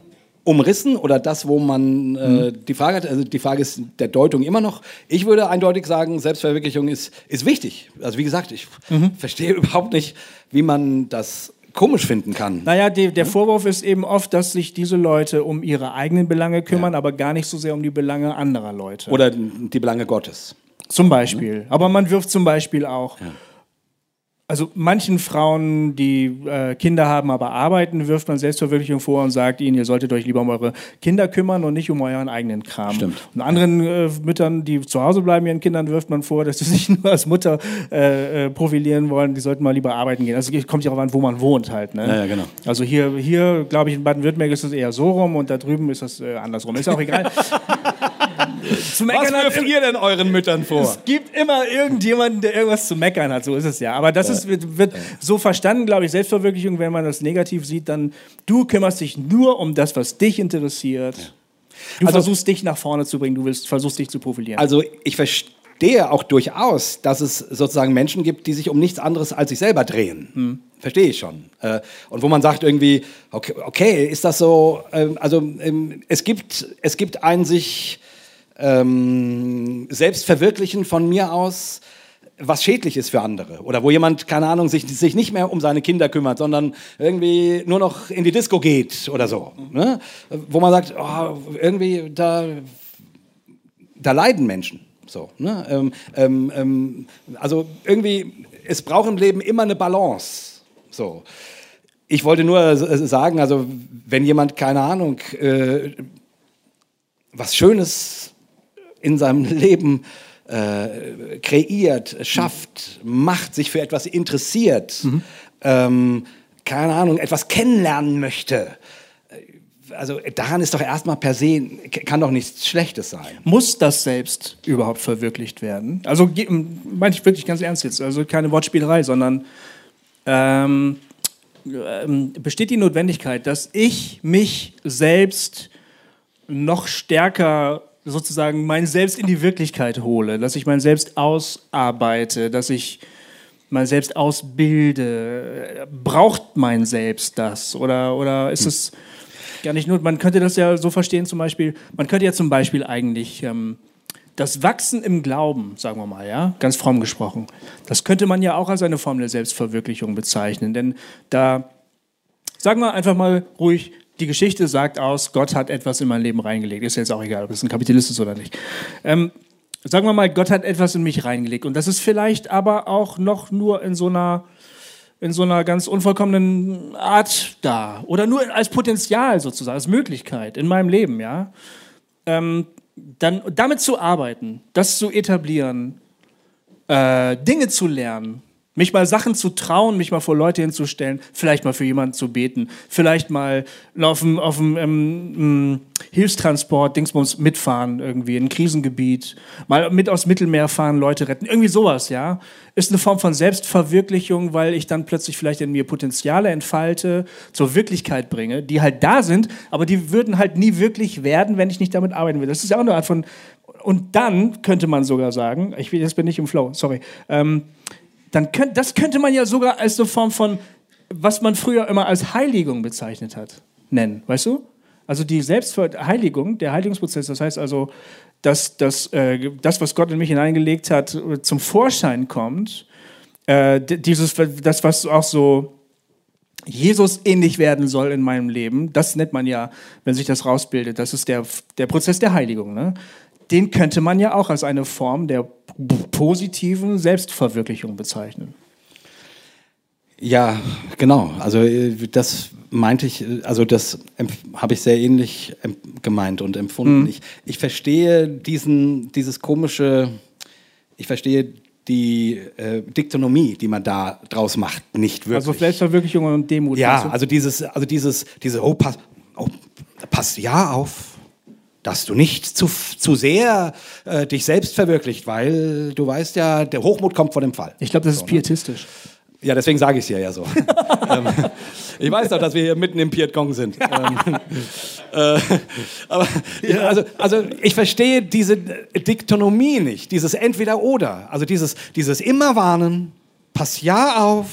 umrissen oder das, wo man äh, mhm. die Frage hat, also die Frage ist der Deutung immer noch. Ich würde eindeutig sagen, Selbstverwirklichung ist, ist wichtig. Also wie gesagt, ich mhm. verstehe überhaupt nicht, wie man das komisch finden kann. Naja, die, der Vorwurf ist eben oft, dass sich diese Leute um ihre eigenen Belange kümmern, ja. aber gar nicht so sehr um die Belange anderer Leute. Oder die Belange Gottes. Zum Beispiel. Aber man wirft zum Beispiel auch. Ja also manchen Frauen, die äh, Kinder haben, aber arbeiten, wirft man Selbstverwirklichung vor und sagt ihnen, ihr solltet euch lieber um eure Kinder kümmern und nicht um euren eigenen Kram. Stimmt. Und anderen äh, Müttern, die zu Hause bleiben, ihren Kindern wirft man vor, dass sie sich nur als Mutter äh, äh, profilieren wollen, die sollten mal lieber arbeiten gehen. Also kommt ja auch an, wo man wohnt halt. Ne? Ja, ja, genau. Also hier, hier glaube ich, in Baden-Württemberg ist es eher so rum und da drüben ist das äh, andersrum. Ist auch egal. zu meckern Was wirft ihr denn euren Müttern vor? Es gibt immer irgendjemanden, der irgendwas zu meckern hat, so ist es ja. Aber das ist, wird, wird so verstanden, glaube ich, Selbstverwirklichung, wenn man das negativ sieht, dann du kümmerst dich nur um das, was dich interessiert. Ja. Du also, versuchst dich nach vorne zu bringen, du willst, versuchst dich zu profilieren. Also ich verstehe auch durchaus, dass es sozusagen Menschen gibt, die sich um nichts anderes als sich selber drehen. Hm. Verstehe ich schon. Äh, und wo man sagt irgendwie, okay, okay ist das so, ähm, also ähm, es gibt, es gibt ein sich ähm, selbst verwirklichen von mir aus, was schädlich ist für andere. Oder wo jemand, keine Ahnung, sich, sich nicht mehr um seine Kinder kümmert, sondern irgendwie nur noch in die Disco geht oder so. Ne? Wo man sagt, oh, irgendwie, da, da leiden Menschen. So, ne? ähm, ähm, ähm also irgendwie, es braucht im Leben immer eine Balance. So. Ich wollte nur sagen, also wenn jemand, keine Ahnung, äh, was Schönes in seinem Leben äh, kreiert, schafft, mhm. macht, sich für etwas interessiert, mhm. ähm, keine Ahnung, etwas kennenlernen möchte, also daran ist doch erstmal per se, kann doch nichts Schlechtes sein. Muss das selbst überhaupt verwirklicht werden? Also meine ich wirklich ganz ernst jetzt, also keine Wortspielerei, sondern ähm, ähm, besteht die Notwendigkeit, dass ich mich selbst noch stärker sozusagen mein Selbst in die Wirklichkeit hole, dass ich mein Selbst ausarbeite, dass ich mein Selbst ausbilde. Braucht mein Selbst das? Oder, oder ist es gar nicht nur, man könnte das ja so verstehen zum Beispiel, man könnte ja zum Beispiel eigentlich ähm, das Wachsen im Glauben, sagen wir mal, ja, ganz fromm gesprochen, das könnte man ja auch als eine Form der Selbstverwirklichung bezeichnen. Denn da, sagen wir einfach mal ruhig, die Geschichte sagt aus, Gott hat etwas in mein Leben reingelegt. Ist jetzt auch egal, ob es ein Kapitalist ist oder nicht. Ähm, sagen wir mal, Gott hat etwas in mich reingelegt. Und das ist vielleicht aber auch noch nur in so einer, in so einer ganz unvollkommenen Art da. Oder nur als Potenzial sozusagen, als Möglichkeit in meinem Leben, ja. Ähm, dann damit zu arbeiten, das zu etablieren, äh, Dinge zu lernen, mich mal Sachen zu trauen, mich mal vor Leute hinzustellen, vielleicht mal für jemanden zu beten, vielleicht mal auf dem, auf dem ähm, Hilfstransport, Dingsbums mitfahren irgendwie in ein Krisengebiet, mal mit aus Mittelmeer fahren, Leute retten, irgendwie sowas, ja. Ist eine Form von Selbstverwirklichung, weil ich dann plötzlich vielleicht in mir Potenziale entfalte, zur Wirklichkeit bringe, die halt da sind, aber die würden halt nie wirklich werden, wenn ich nicht damit arbeiten will. Das ist ja auch eine Art von und dann könnte man sogar sagen, ich jetzt bin ich im Flow, sorry. Ähm, dann könnt, das könnte man ja sogar als eine Form von, was man früher immer als Heiligung bezeichnet hat, nennen, weißt du? Also die Selbstheiligung, der Heiligungsprozess, das heißt also, dass, dass äh, das, was Gott in mich hineingelegt hat, zum Vorschein kommt, äh, dieses, das, was auch so Jesus ähnlich werden soll in meinem Leben, das nennt man ja, wenn sich das rausbildet, das ist der, der Prozess der Heiligung. Ne? Den könnte man ja auch als eine Form der positiven Selbstverwirklichung bezeichnen. Ja, genau. Also äh, das meinte ich, also das habe ich sehr ähnlich gemeint und empfunden. Mhm. Ich, ich verstehe diesen, dieses komische, ich verstehe die äh, Diktonomie, die man da draus macht, nicht wirklich. Also Selbstverwirklichung und Demut. Ja, also dieses, also dieses, diese, oh, pass, oh, passt ja auf, dass du nicht zu, zu sehr äh, dich selbst verwirklicht, weil du weißt ja, der Hochmut kommt vor dem Fall. Ich glaube, das ist so, ne? pietistisch. Ja, deswegen sage ich es ja ja so. Ähm, ich weiß doch, dass wir hier mitten im Piet Gong sind. Ähm, äh, aber ja. also, also ich verstehe diese Diktonomie nicht, dieses Entweder-Oder, also dieses, dieses immer warnen, pass ja auf,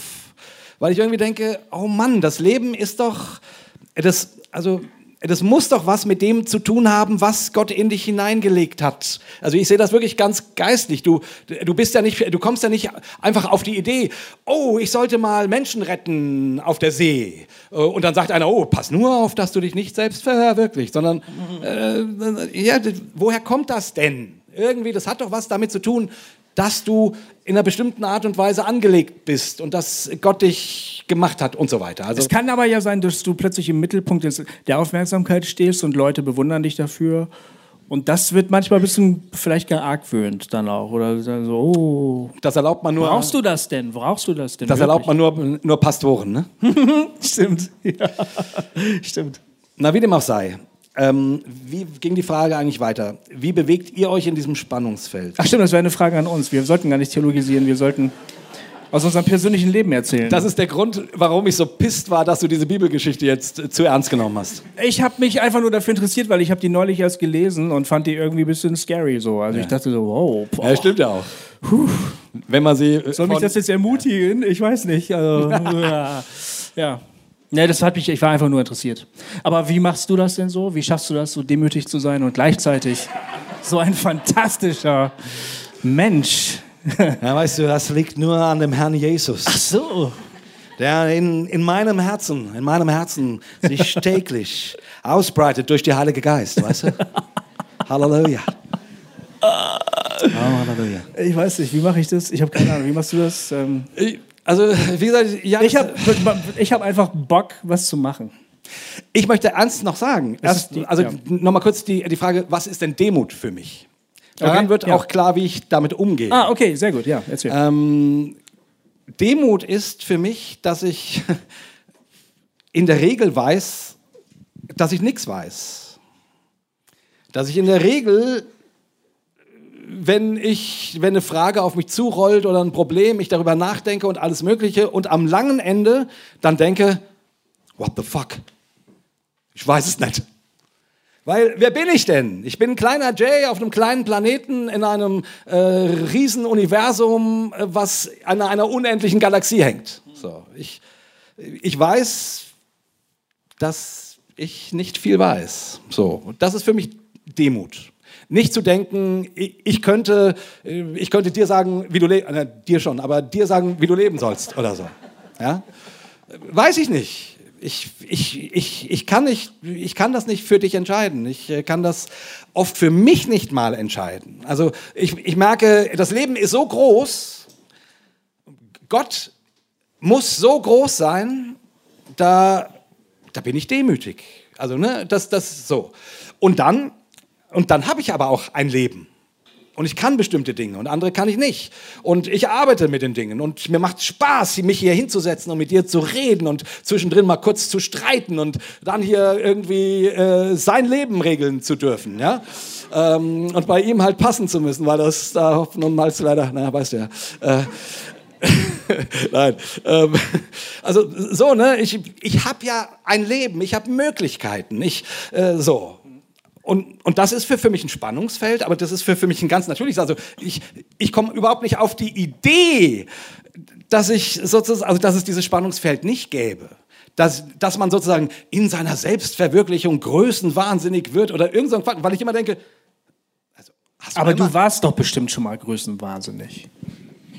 weil ich irgendwie denke, oh Mann, das Leben ist doch, das, also das muss doch was mit dem zu tun haben, was Gott in dich hineingelegt hat. Also ich sehe das wirklich ganz geistlich. Du, du bist ja nicht, du kommst ja nicht einfach auf die Idee, oh, ich sollte mal Menschen retten auf der See. Und dann sagt einer, oh, pass nur auf, dass du dich nicht selbst verwirklichst, sondern äh, ja, woher kommt das denn? Irgendwie, das hat doch was damit zu tun, dass du in einer bestimmten Art und Weise angelegt bist und dass Gott dich gemacht hat und so weiter. Also es kann aber ja sein, dass du plötzlich im Mittelpunkt der Aufmerksamkeit stehst und Leute bewundern dich dafür. Und das wird manchmal ein bisschen vielleicht gar argwöhnt dann auch. Oder so, oh. Das erlaubt man nur. Brauchst du das denn? Brauchst du das denn? Das wirklich? erlaubt man nur, nur Pastoren, ne? Stimmt. Ja. Stimmt. Na, wie dem auch sei. Ähm, wie ging die Frage eigentlich weiter? Wie bewegt ihr euch in diesem Spannungsfeld? Ach stimmt, das wäre eine Frage an uns. Wir sollten gar nicht theologisieren, wir sollten aus unserem persönlichen Leben erzählen. Das ist der Grund, warum ich so pisst war, dass du diese Bibelgeschichte jetzt zu ernst genommen hast. Ich habe mich einfach nur dafür interessiert, weil ich habe die neulich erst gelesen und fand die irgendwie ein bisschen scary so. Also ja. ich dachte so, wow. Boah. Ja, stimmt ja auch. Puh. Wenn man sie Soll mich das jetzt ermutigen? Ich weiß nicht. Also, ja. Nee, das hat mich, ich war einfach nur interessiert. Aber wie machst du das denn so? Wie schaffst du das, so demütig zu sein und gleichzeitig so ein fantastischer Mensch? Ja, weißt du, das liegt nur an dem Herrn Jesus. Ach so. Der in, in meinem Herzen, in meinem Herzen sich täglich ausbreitet durch die Heilige Geist, weißt du? Halleluja. Oh, Halleluja. Ich weiß nicht, wie mache ich das? Ich habe keine Ahnung. Wie machst du das? Ähm ich, also, wie gesagt, ja, ich habe ich hab einfach Bock, was zu machen. Ich möchte ernst noch sagen, erst, die, also ja. nochmal kurz die, die Frage, was ist denn Demut für mich? Daran okay, wird ja. auch klar, wie ich damit umgehe. Ah, okay, sehr gut, ja, erzähl. Ähm, Demut ist für mich, dass ich in der Regel weiß, dass ich nichts weiß. Dass ich in der Regel, wenn ich, wenn eine Frage auf mich zurollt oder ein Problem, ich darüber nachdenke und alles Mögliche und am langen Ende dann denke, what the fuck? Ich weiß es nicht. Weil, wer bin ich denn? Ich bin ein kleiner Jay auf einem kleinen Planeten in einem äh, riesen Universum, äh, was an einer unendlichen Galaxie hängt. So, ich, ich weiß, dass ich nicht viel weiß. So, und das ist für mich Demut. Nicht zu denken, ich könnte, äh, ich könnte dir sagen, wie du lebst, äh, dir schon, aber dir sagen, wie du leben sollst oder so. Ja? Weiß ich nicht ich, ich, ich, ich, kann nicht, ich kann das nicht für dich entscheiden. Ich äh, kann das oft für mich nicht mal entscheiden. Also ich, ich merke, das Leben ist so groß, Gott muss so groß sein, da, da bin ich demütig. Also, ne, das, das so. Und dann, und dann habe ich aber auch ein Leben. Und ich kann bestimmte Dinge und andere kann ich nicht. Und ich arbeite mit den Dingen und mir macht Spaß, mich hier hinzusetzen und mit dir zu reden und zwischendrin mal kurz zu streiten und dann hier irgendwie äh, sein Leben regeln zu dürfen. Ja? Ähm, und bei ihm halt passen zu müssen, weil das da nun mal leider, naja, weißt du ja. Äh, Nein. Ähm, also so, ne? Ich, ich habe ja ein Leben, ich habe Möglichkeiten. Ich, äh, so. Und, und das ist für, für mich ein Spannungsfeld, aber das ist für, für mich ein ganz natürliches. Also ich, ich komme überhaupt nicht auf die Idee, dass ich sozusagen, also dass es dieses Spannungsfeld nicht gäbe. Dass, dass man sozusagen in seiner Selbstverwirklichung größenwahnsinnig wird oder irgend so ein Quatsch, weil ich immer denke, also, aber du warst doch bestimmt schon mal größenwahnsinnig.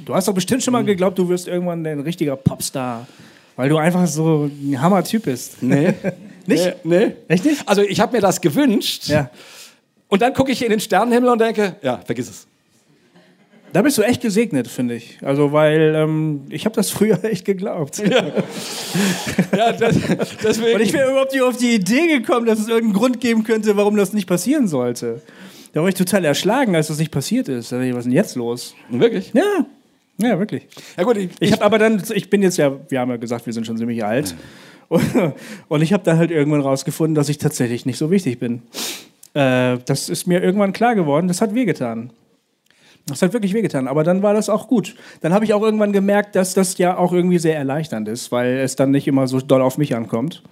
Du hast doch bestimmt schon mal hm. geglaubt, du wirst irgendwann ein richtiger Popstar, weil du einfach so ein Hammer-Typ bist. Nee. Nicht? Nee, nee. Echt nicht? Also ich habe mir das gewünscht. Ja. Und dann gucke ich in den Sternenhimmel und denke, ja, vergiss es. Da bist du echt gesegnet, finde ich. Also, weil ähm, ich habe das früher echt geglaubt. Ja, ja das, deswegen. Und ich wäre überhaupt nicht auf die Idee gekommen, dass es irgendeinen Grund geben könnte, warum das nicht passieren sollte. Da war ich total erschlagen, als das nicht passiert ist. Da dachte ich, was ist denn jetzt los? Wirklich? Ja. Ja, wirklich. Ja gut, ich, ich habe aber dann, ich bin jetzt ja, wir haben ja gesagt, wir sind schon ziemlich alt. Und ich habe dann halt irgendwann rausgefunden, dass ich tatsächlich nicht so wichtig bin. Äh, das ist mir irgendwann klar geworden, das hat wehgetan. Das hat wirklich wehgetan, aber dann war das auch gut. Dann habe ich auch irgendwann gemerkt, dass das ja auch irgendwie sehr erleichternd ist, weil es dann nicht immer so doll auf mich ankommt.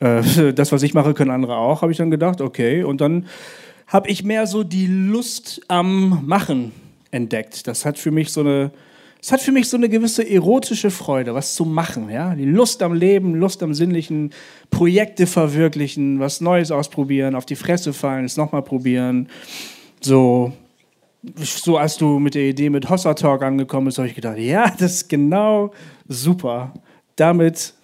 Äh, das, was ich mache, können andere auch, habe ich dann gedacht, okay. Und dann habe ich mehr so die Lust am Machen entdeckt. Das hat für mich so eine, es hat für mich so eine gewisse erotische Freude, was zu machen, ja, die Lust am Leben, Lust am Sinnlichen, Projekte verwirklichen, was Neues ausprobieren, auf die Fresse fallen, es nochmal probieren, so. So als du mit der Idee mit Hossa Talk angekommen bist, habe ich gedacht, ja, das ist genau super. Damit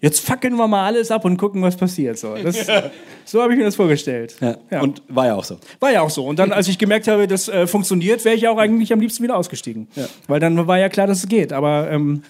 jetzt fackeln wir mal alles ab und gucken, was passiert. So, das, so habe ich mir das vorgestellt. Ja. Ja. Und war ja auch so. War ja auch so. Und dann, als ich gemerkt habe, das äh, funktioniert, wäre ich auch eigentlich am liebsten wieder ausgestiegen. Ja. Weil dann war ja klar, dass es geht. Aber, ähm,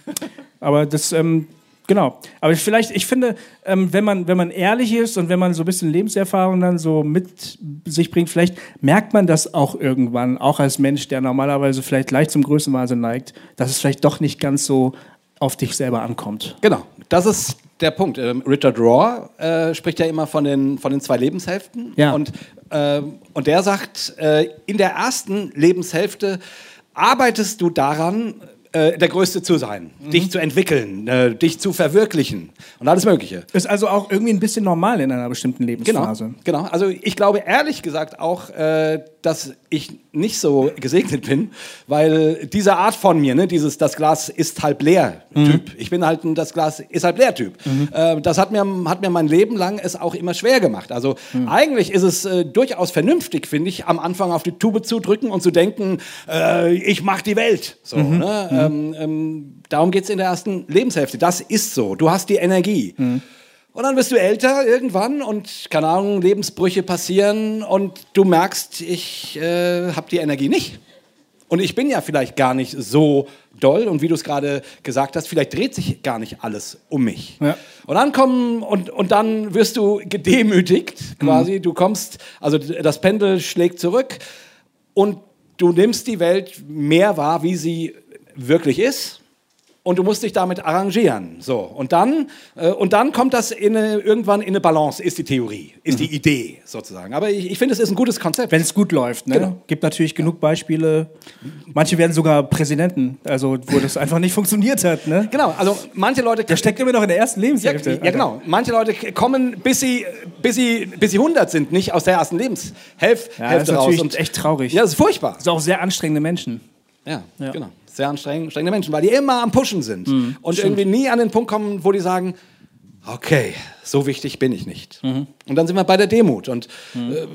aber das, ähm, genau. Aber vielleicht, ich finde, ähm, wenn, man, wenn man ehrlich ist und wenn man so ein bisschen Lebenserfahrung dann so mit sich bringt, vielleicht merkt man das auch irgendwann, auch als Mensch, der normalerweise vielleicht leicht zum Größenwahnsinn neigt, dass es vielleicht doch nicht ganz so auf dich selber ankommt. Genau, das ist der Punkt. Ähm, Richard Rohr äh, spricht ja immer von den, von den zwei Lebenshälften. Ja. Und, äh, und der sagt, äh, in der ersten Lebenshälfte arbeitest du daran, äh, der Größte zu sein, mhm. dich zu entwickeln, äh, dich zu verwirklichen und alles Mögliche. Ist also auch irgendwie ein bisschen normal in einer bestimmten Lebensphase. Genau, genau. also ich glaube ehrlich gesagt auch, äh, dass ich nicht so gesegnet bin, weil diese Art von mir, ne, dieses das Glas ist halb leer Typ, mhm. ich bin halt ein das Glas ist halb leer Typ. Mhm. Äh, das hat mir, hat mir mein Leben lang es auch immer schwer gemacht. Also mhm. eigentlich ist es äh, durchaus vernünftig, finde ich, am Anfang auf die Tube zu drücken und zu denken, äh, ich mache die Welt. So, mhm. ne? Mhm. Ähm, ähm, darum geht es in der ersten Lebenshälfte. Das ist so. Du hast die Energie. Und dann wirst du älter irgendwann und, keine Ahnung, Lebensbrüche passieren und du merkst, ich äh, habe die Energie nicht. Und ich bin ja vielleicht gar nicht so doll und wie du es gerade gesagt hast, vielleicht dreht sich gar nicht alles um mich. Ja. Und dann kommen und, und dann wirst du gedemütigt quasi. Mhm. Du kommst, also das Pendel schlägt zurück und du nimmst die Welt mehr wahr, wie sie wirklich ist und du musst dich damit arrangieren. So. Und dann, äh, und dann kommt das in eine, irgendwann in eine Balance, ist die Theorie, ist die Idee sozusagen. Aber ich, ich finde, es ist ein gutes Konzept. Wenn es gut läuft, ne? Genau. Gibt natürlich genug Beispiele. Manche werden sogar Präsidenten, also wo das einfach nicht funktioniert hat, ne? Genau, also manche Leute. Der steckt immer noch in der ersten ja, Lebenshälfte. ja, genau. Manche Leute kommen, bis sie, bis, sie, bis sie 100 sind, nicht aus der ersten Lebenshälfte Ja, das ist raus. natürlich Und, echt traurig. ja, das ist furchtbar. Das sind auch sehr anstrengende Menschen. Ja, Ja. genau. Sehr anstrengend, anstrengende Menschen, weil die immer am Pushen sind Mhm, und irgendwie nie an den Punkt kommen, wo die sagen, okay, so wichtig bin ich nicht. Mhm. Und dann sind wir bei der Demut und äh,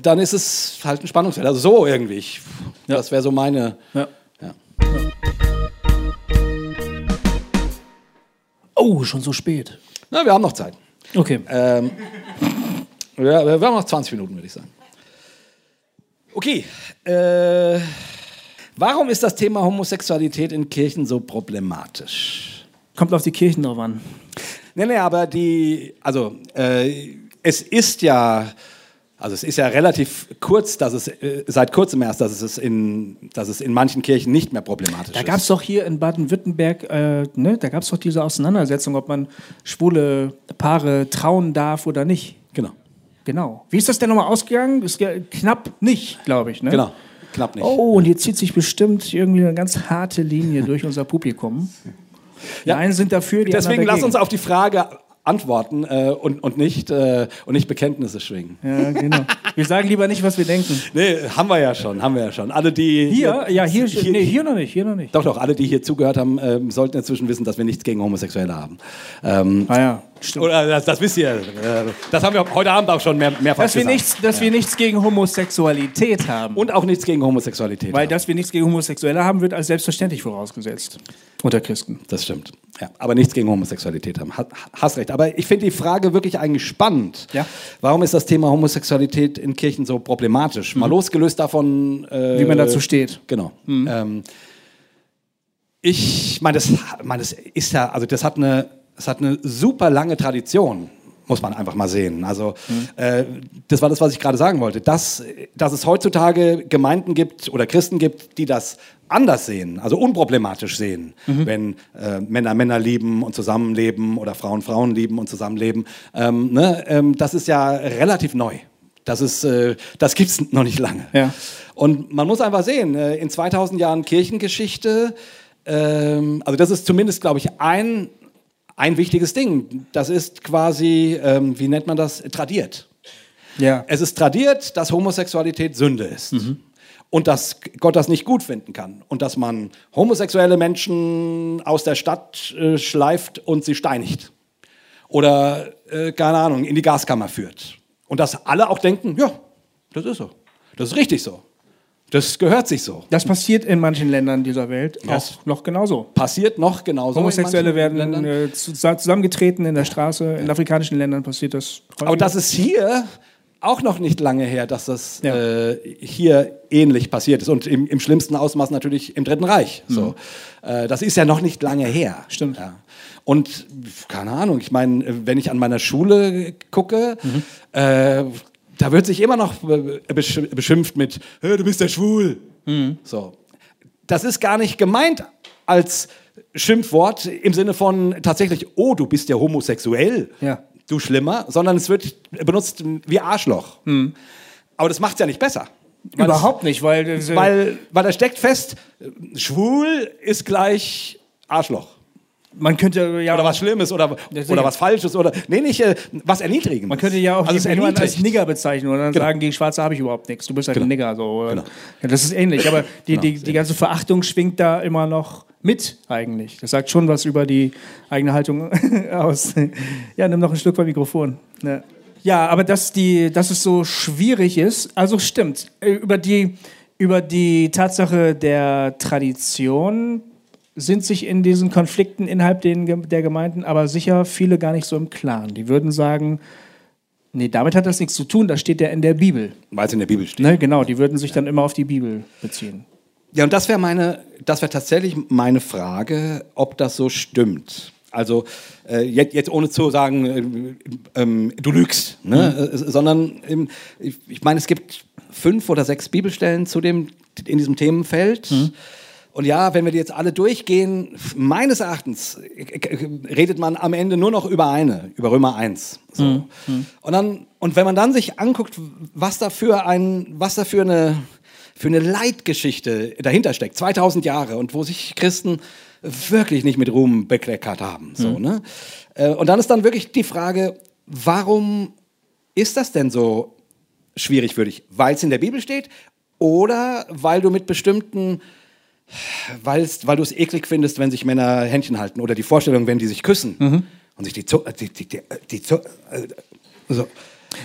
dann ist es halt ein Spannungsfeld. Also so irgendwie. Ich, Das wäre so meine. Ja. Ja. Oh, schon so spät. Na, wir haben noch Zeit. Okay. Ähm, ja, wir haben noch 20 Minuten, würde ich sagen. Okay. Äh, warum ist das Thema Homosexualität in Kirchen so problematisch? Kommt auf die Kirchen drauf an. Nee, nee, aber die, also äh, es ist ja, also es ist ja relativ kurz, dass es äh, seit kurzem erst, dass es in, dass es in manchen Kirchen nicht mehr problematisch Da ist. gab es doch hier in Baden-Württemberg, äh, ne, da gab es doch diese Auseinandersetzung, ob man schwule Paare trauen darf oder nicht. Genau, Genau. Wie ist das denn nochmal ausgegangen? Ist knapp nicht, glaube ich. Ne? genau, knapp nicht. Oh, und hier zieht sich bestimmt irgendwie eine ganz harte Linie durch unser Publikum. Die Ja. einen sind dafür, die Deswegen anderen lass dagegen. uns auf die Frage antworten äh, und, und, nicht, äh, und nicht Bekenntnisse schwingen. Ja, genau. Wir sagen lieber nicht, was wir denken. Nee, haben wir ja schon, haben wir ja schon. Alle, die Hier? Ja, hier, nee, hier noch nicht, hier noch nicht. Doch, doch, alle, die hier zugehört haben, ähm, sollten inzwischen wissen, dass wir nichts gegen Homosexuelle haben. Ähm, Ah ja, stimmt. oder das, das wisst ihr. Äh, das haben wir heute Abend auch schon mehr, mehrfach Dass wir, gesagt. nichts, dass wir nichts gegen Homosexualität haben. Und auch nichts gegen Homosexualität. Weil haben. dass wir nichts gegen Homosexuelle haben, wird als selbstverständlich vorausgesetzt. Unter Christen. Das stimmt. Ja, aber nichts gegen Homosexualität haben. Ha- Hast recht. Aber ich finde die Frage wirklich eigentlich spannend. Ja. Warum ist das Thema Homosexualität in Kirchen so problematisch? Mal losgelöst davon. Äh, Mhm. Wie man dazu steht. Mhm. Genau. Ähm, ich meine, das, meine, das ist ja, also das hat eine, das hat eine super lange Tradition. Muss man einfach mal sehen. Also, Mhm. äh, das war das, was ich gerade sagen wollte. Dass, dass es heutzutage Gemeinden gibt oder Christen gibt, die das anders sehen, also unproblematisch sehen, Mhm. wenn äh, Männer Männer lieben und zusammenleben oder Frauen Frauen lieben und zusammenleben. Ähm, ne, ähm, das ist ja relativ neu. Das, ist, äh, das gibt es noch nicht lange. Ja. Und man muss einfach sehen, äh, in 2000 Jahren Kirchengeschichte, ähm, also das ist zumindest, glaube ich, ein, ein wichtiges Ding. Das ist quasi, ähm, wie nennt man das, tradiert. Ja. Es ist tradiert, dass Homosexualität Sünde ist. Und dass Gott das nicht gut finden kann. Und dass man homosexuelle Menschen aus der Stadt äh, schleift und sie steinigt. Oder, äh, keine Ahnung, in die Gaskammer führt. Und dass alle auch denken, ja, das ist so. Das ist richtig so. Das gehört sich so. Das passiert in manchen Ländern dieser Welt Das- auch noch genauso. Passiert noch genauso. Homosexuelle werden äh, zu- zusammengetreten in der Straße. In afrikanischen Ländern passiert das. häufiger. Aber das ist hier auch noch nicht lange her, dass das Ja. äh, hier ähnlich passiert ist. Und im, im schlimmsten Ausmaß natürlich im Dritten Reich. So. Äh, das ist ja noch nicht lange her. Mhm. Stimmt. Ja. Und keine Ahnung, ich meine, wenn ich an meiner Schule gucke, Mhm. äh, da wird sich immer noch be- besch- beschimpft mit, "Hä, du bist ja schwul. Mhm. So. Das ist gar nicht gemeint als Schimpfwort im Sinne von tatsächlich, oh, du bist ja homosexuell Ja. du Schlimmer, sondern es wird benutzt wie Arschloch. Aber das macht es ja nicht besser. Überhaupt nicht, weil, Es, weil, weil da steckt fest, schwul ist gleich Arschloch. Man könnte ja Oder was Schlimmes oder, oder was Falsches oder. Nee, nicht äh, was Erniedrigendes. Man könnte ja auch also jemanden als. Nigger bezeichnen oder dann Genau. sagen, gegen Schwarze habe ich überhaupt nichts. Du bist halt ein Nigger. So. Genau. Ja, das ist ähnlich, aber die, Genau, die, die ganze Verachtung schwingt da immer noch mit eigentlich. Das sagt schon was über die eigene Haltung aus. Ja, nimm noch ein Stück vom Mikrofon. Ja. Ja, aber dass, die, dass es so schwierig ist, also stimmt. Äh, Über die, über die Tatsache der Tradition sind sich in diesen Konflikten innerhalb der Gemeinden aber sicher viele gar nicht so im Klaren. Die würden sagen, nee, damit hat das nichts zu tun, das steht ja in der Bibel. Weil es in der Bibel steht. Ne, genau, die würden sich dann immer auf die Bibel beziehen. Ja, und das wäre meine, das wäre tatsächlich meine Frage, ob das so stimmt. Also äh, jetzt, jetzt ohne zu sagen, äh, ähm, du lügst, ne? äh, sondern ähm, ich, ich meine, es gibt fünf oder sechs Bibelstellen zu dem in diesem Themenfeld. Und ja, wenn wir die jetzt alle durchgehen, meines Erachtens redet man am Ende nur noch über eine, über Römer 1. So. Mhm. Und, dann, und wenn man dann sich anguckt, was da für, ein, was da für eine, für eine Leitgeschichte dahinter steckt, 2000 Jahre und wo sich Christen wirklich nicht mit Ruhm bekleckert haben. So, mhm. ne? Äh, und dann ist dann wirklich die Frage, warum ist das denn so schwierig für dich? Weil es in der Bibel steht oder weil du mit bestimmten Weil's, weil du es eklig findest, wenn sich Männer Händchen halten oder die Vorstellung, wenn die sich küssen mhm. und sich die, Zu äh, die, die, die, die Zu äh, so.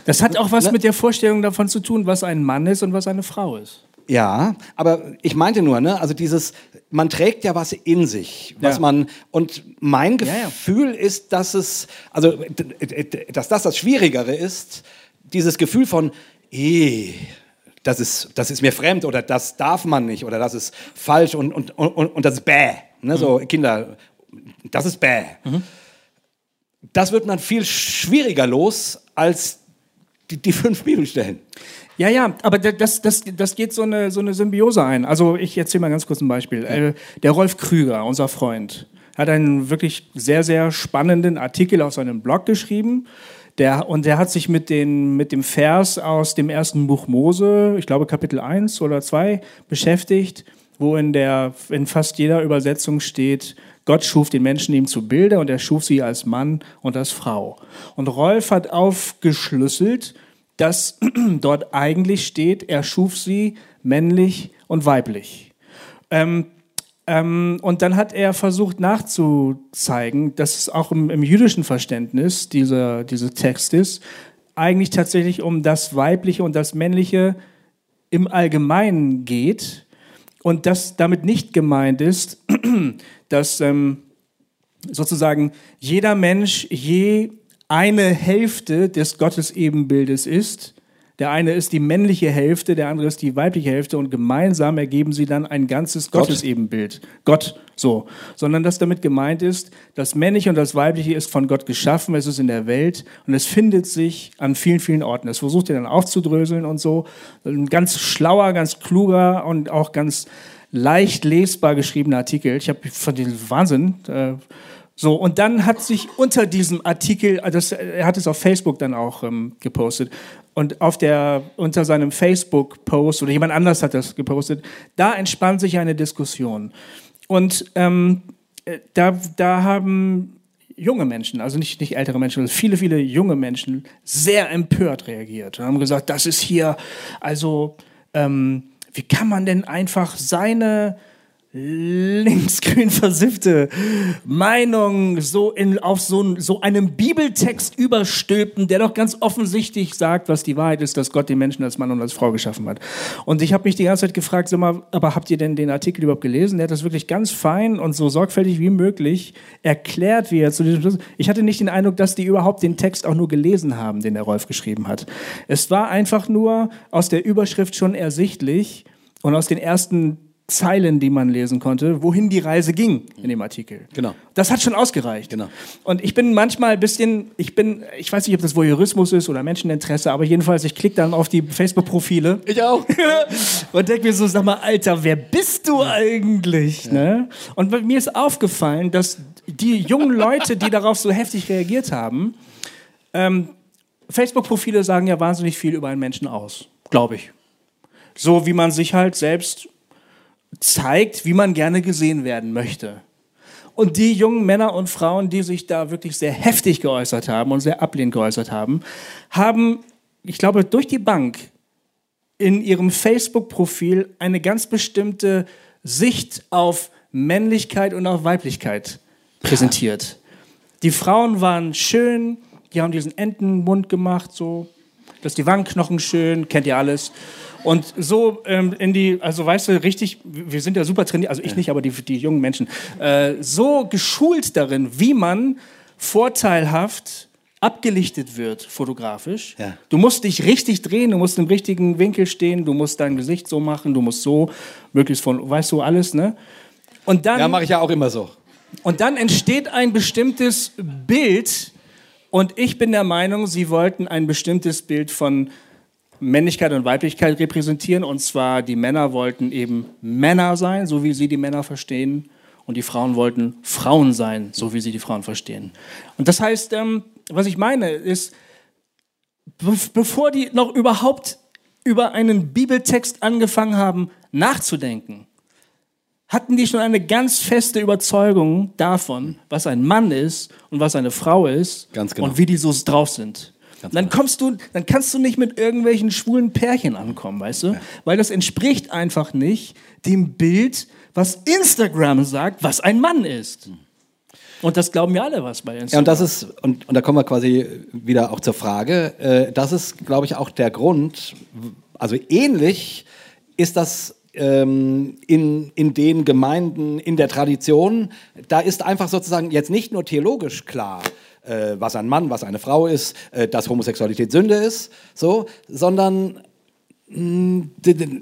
Das hat auch was ne? mit der Vorstellung davon zu tun, was ein Mann ist und was eine Frau ist. Ja, aber ich meinte nur, ne, also dieses, man trägt ja was in sich, was ja. man, und mein Gefühl ja, ja. ist, dass es, also, dass das das Schwierigere ist, dieses Gefühl von, eh, das ist, das ist mir fremd oder das darf man nicht oder das ist falsch und, und, und, und das ist bäh. Ne? So mhm. Kinder, das ist bäh. Mhm. Das wird man viel schwieriger los als die, die fünf Bibelstellen. Ja, ja, aber das, das, das geht so eine, so eine Symbiose ein. Also ich erzähle mal ganz kurz ein Beispiel. Äh, der Rolf Krüger, unser Freund, hat einen wirklich sehr, sehr spannenden Artikel auf seinem Blog geschrieben der, und der hat sich mit, den, mit dem Vers aus dem ersten Buch Mose, ich glaube Kapitel 1 oder 2, beschäftigt, wo in, der, in fast jeder Übersetzung steht, Gott schuf den Menschen ihm zu Bilder und er schuf sie als Mann und als Frau. Und Rolf hat aufgeschlüsselt, dass dort eigentlich steht, er schuf sie männlich und weiblich. Ähm, ähm, und dann hat er versucht nachzuzeigen, dass es auch im, im jüdischen Verständnis dieser, dieses Textes eigentlich tatsächlich um das Weibliche und das Männliche im Allgemeinen geht und dass damit nicht gemeint ist, dass ähm, sozusagen jeder Mensch je eine Hälfte des Gottesebenbildes ist der eine ist die männliche Hälfte, der andere ist die weibliche Hälfte und gemeinsam ergeben sie dann ein ganzes Gott. Gottesebenbild. Gott, so. Sondern dass damit gemeint ist, das männliche und das weibliche ist von Gott geschaffen, es ist in der Welt und es findet sich an vielen, vielen Orten. Es versucht er dann aufzudröseln und so. Ein ganz schlauer, ganz kluger und auch ganz leicht lesbar geschriebener Artikel. Ich habe von dem Wahnsinn. Äh, so, und dann hat sich unter diesem Artikel, das, er hat es auf Facebook dann auch ähm, gepostet, und auf der, unter seinem Facebook-Post oder jemand anders hat das gepostet, da entspann sich eine Diskussion. Und ähm, äh, da, da haben junge Menschen, also nicht, nicht ältere Menschen, sondern viele, viele junge Menschen sehr empört reagiert und haben gesagt, das ist hier, also ähm, wie kann man denn einfach seine linksgrün versiffte Meinung so in, auf so, so einem Bibeltext überstülpen, der doch ganz offensichtlich sagt, was die Wahrheit ist, dass Gott den Menschen als Mann und als Frau geschaffen hat. Und ich habe mich die ganze Zeit gefragt, sag mal, aber habt ihr denn den Artikel überhaupt gelesen? Der hat das wirklich ganz fein und so sorgfältig wie möglich erklärt, wie er zu diesem Schluss. Ich hatte nicht den Eindruck, dass die überhaupt den Text auch nur gelesen haben, den der Rolf geschrieben hat. Es war einfach nur aus der Überschrift schon ersichtlich und aus den ersten Zeilen, die man lesen konnte, wohin die Reise ging in dem Artikel. Genau. Das hat schon ausgereicht. Genau. Und ich bin manchmal ein bisschen, ich bin, ich weiß nicht, ob das Voyeurismus ist oder Menscheninteresse, aber jedenfalls, ich klicke dann auf die Facebook-Profile. Ich auch. und denke mir so, sag mal, Alter, wer bist du eigentlich? Ja. Ne? Und mir ist aufgefallen, dass die jungen Leute, die darauf so heftig reagiert haben, ähm, Facebook-Profile sagen ja wahnsinnig viel über einen Menschen aus, glaube ich. So wie man sich halt selbst zeigt, wie man gerne gesehen werden möchte. Und die jungen Männer und Frauen, die sich da wirklich sehr heftig geäußert haben und sehr ablehnend geäußert haben, haben, ich glaube, durch die Bank in ihrem Facebook-Profil eine ganz bestimmte Sicht auf Männlichkeit und auf Weiblichkeit präsentiert. Die Frauen waren schön, die haben diesen Entenmund gemacht, so, dass die Wangenknochen schön, kennt ihr alles. Und so ähm, in die, also weißt du, richtig, wir sind ja super trainiert, also ich nicht, aber die, die jungen Menschen, äh, so geschult darin, wie man vorteilhaft abgelichtet wird, fotografisch. Ja. Du musst dich richtig drehen, du musst im richtigen Winkel stehen, du musst dein Gesicht so machen, du musst so, möglichst von, weißt du, alles, ne? Und dann. Ja, mache ich ja auch immer so. Und dann entsteht ein bestimmtes Bild, und ich bin der Meinung, sie wollten ein bestimmtes Bild von Männlichkeit und Weiblichkeit repräsentieren. Und zwar die Männer wollten eben Männer sein, so wie sie die Männer verstehen. Und die Frauen wollten Frauen sein, so wie sie die Frauen verstehen. Und das heißt, ähm, was ich meine, ist, be bevor die noch überhaupt über einen Bibeltext angefangen haben nachzudenken, hatten die schon eine ganz feste Überzeugung davon, was ein Mann ist und was eine Frau ist Ganz genau. und wie die so drauf sind. Ganz dann genau. kommst du, dann kannst du nicht mit irgendwelchen schwulen Pärchen ankommen, weißt du? Weil das entspricht einfach nicht dem Bild, was Instagram sagt, was ein Mann ist. Und das glauben ja alle was bei Instagram. Ja, und das ist, und, und da kommen wir quasi wieder auch zur Frage, äh, das ist, glaube ich, auch der Grund, also ähnlich ist das in, in den Gemeinden, in der Tradition, da ist einfach sozusagen jetzt nicht nur theologisch klar, äh, was ein Mann, was eine Frau ist, äh, dass Homosexualität Sünde ist, so, sondern d-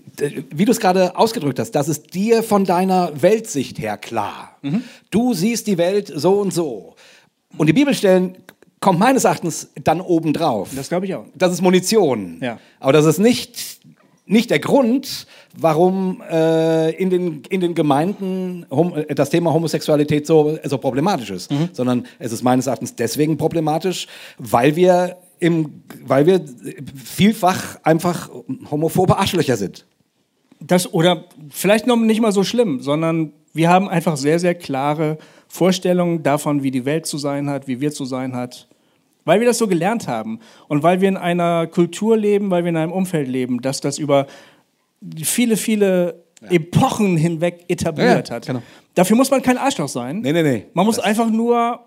wie du es gerade ausgedrückt hast, das ist dir von deiner Weltsicht her klar. Du siehst die Welt so und so. Und die Bibelstellen kommt meines Erachtens dann obendrauf. Das glaube ich auch. Das ist Munition. Ja. Aber das ist nicht, nicht der Grund, warum äh, in, den, in den Gemeinden hom äh, das Thema Homosexualität so, so problematisch ist. Mhm. Sondern es ist meines Erachtens deswegen problematisch, weil wir, im, weil wir vielfach einfach homophobe Arschlöcher sind. Das, oder vielleicht noch nicht mal so schlimm, sondern wir haben einfach sehr, sehr klare Vorstellungen davon, wie die Welt zu sein hat, wie wir zu sein hat. Weil wir das so gelernt haben und weil wir in einer Kultur leben, weil wir in einem Umfeld leben, das das über viele, viele Epochen hinweg etabliert Ja, hat. genau. Dafür muss man kein Arschloch sein. Nee, nee, nee. Man muss einfach nur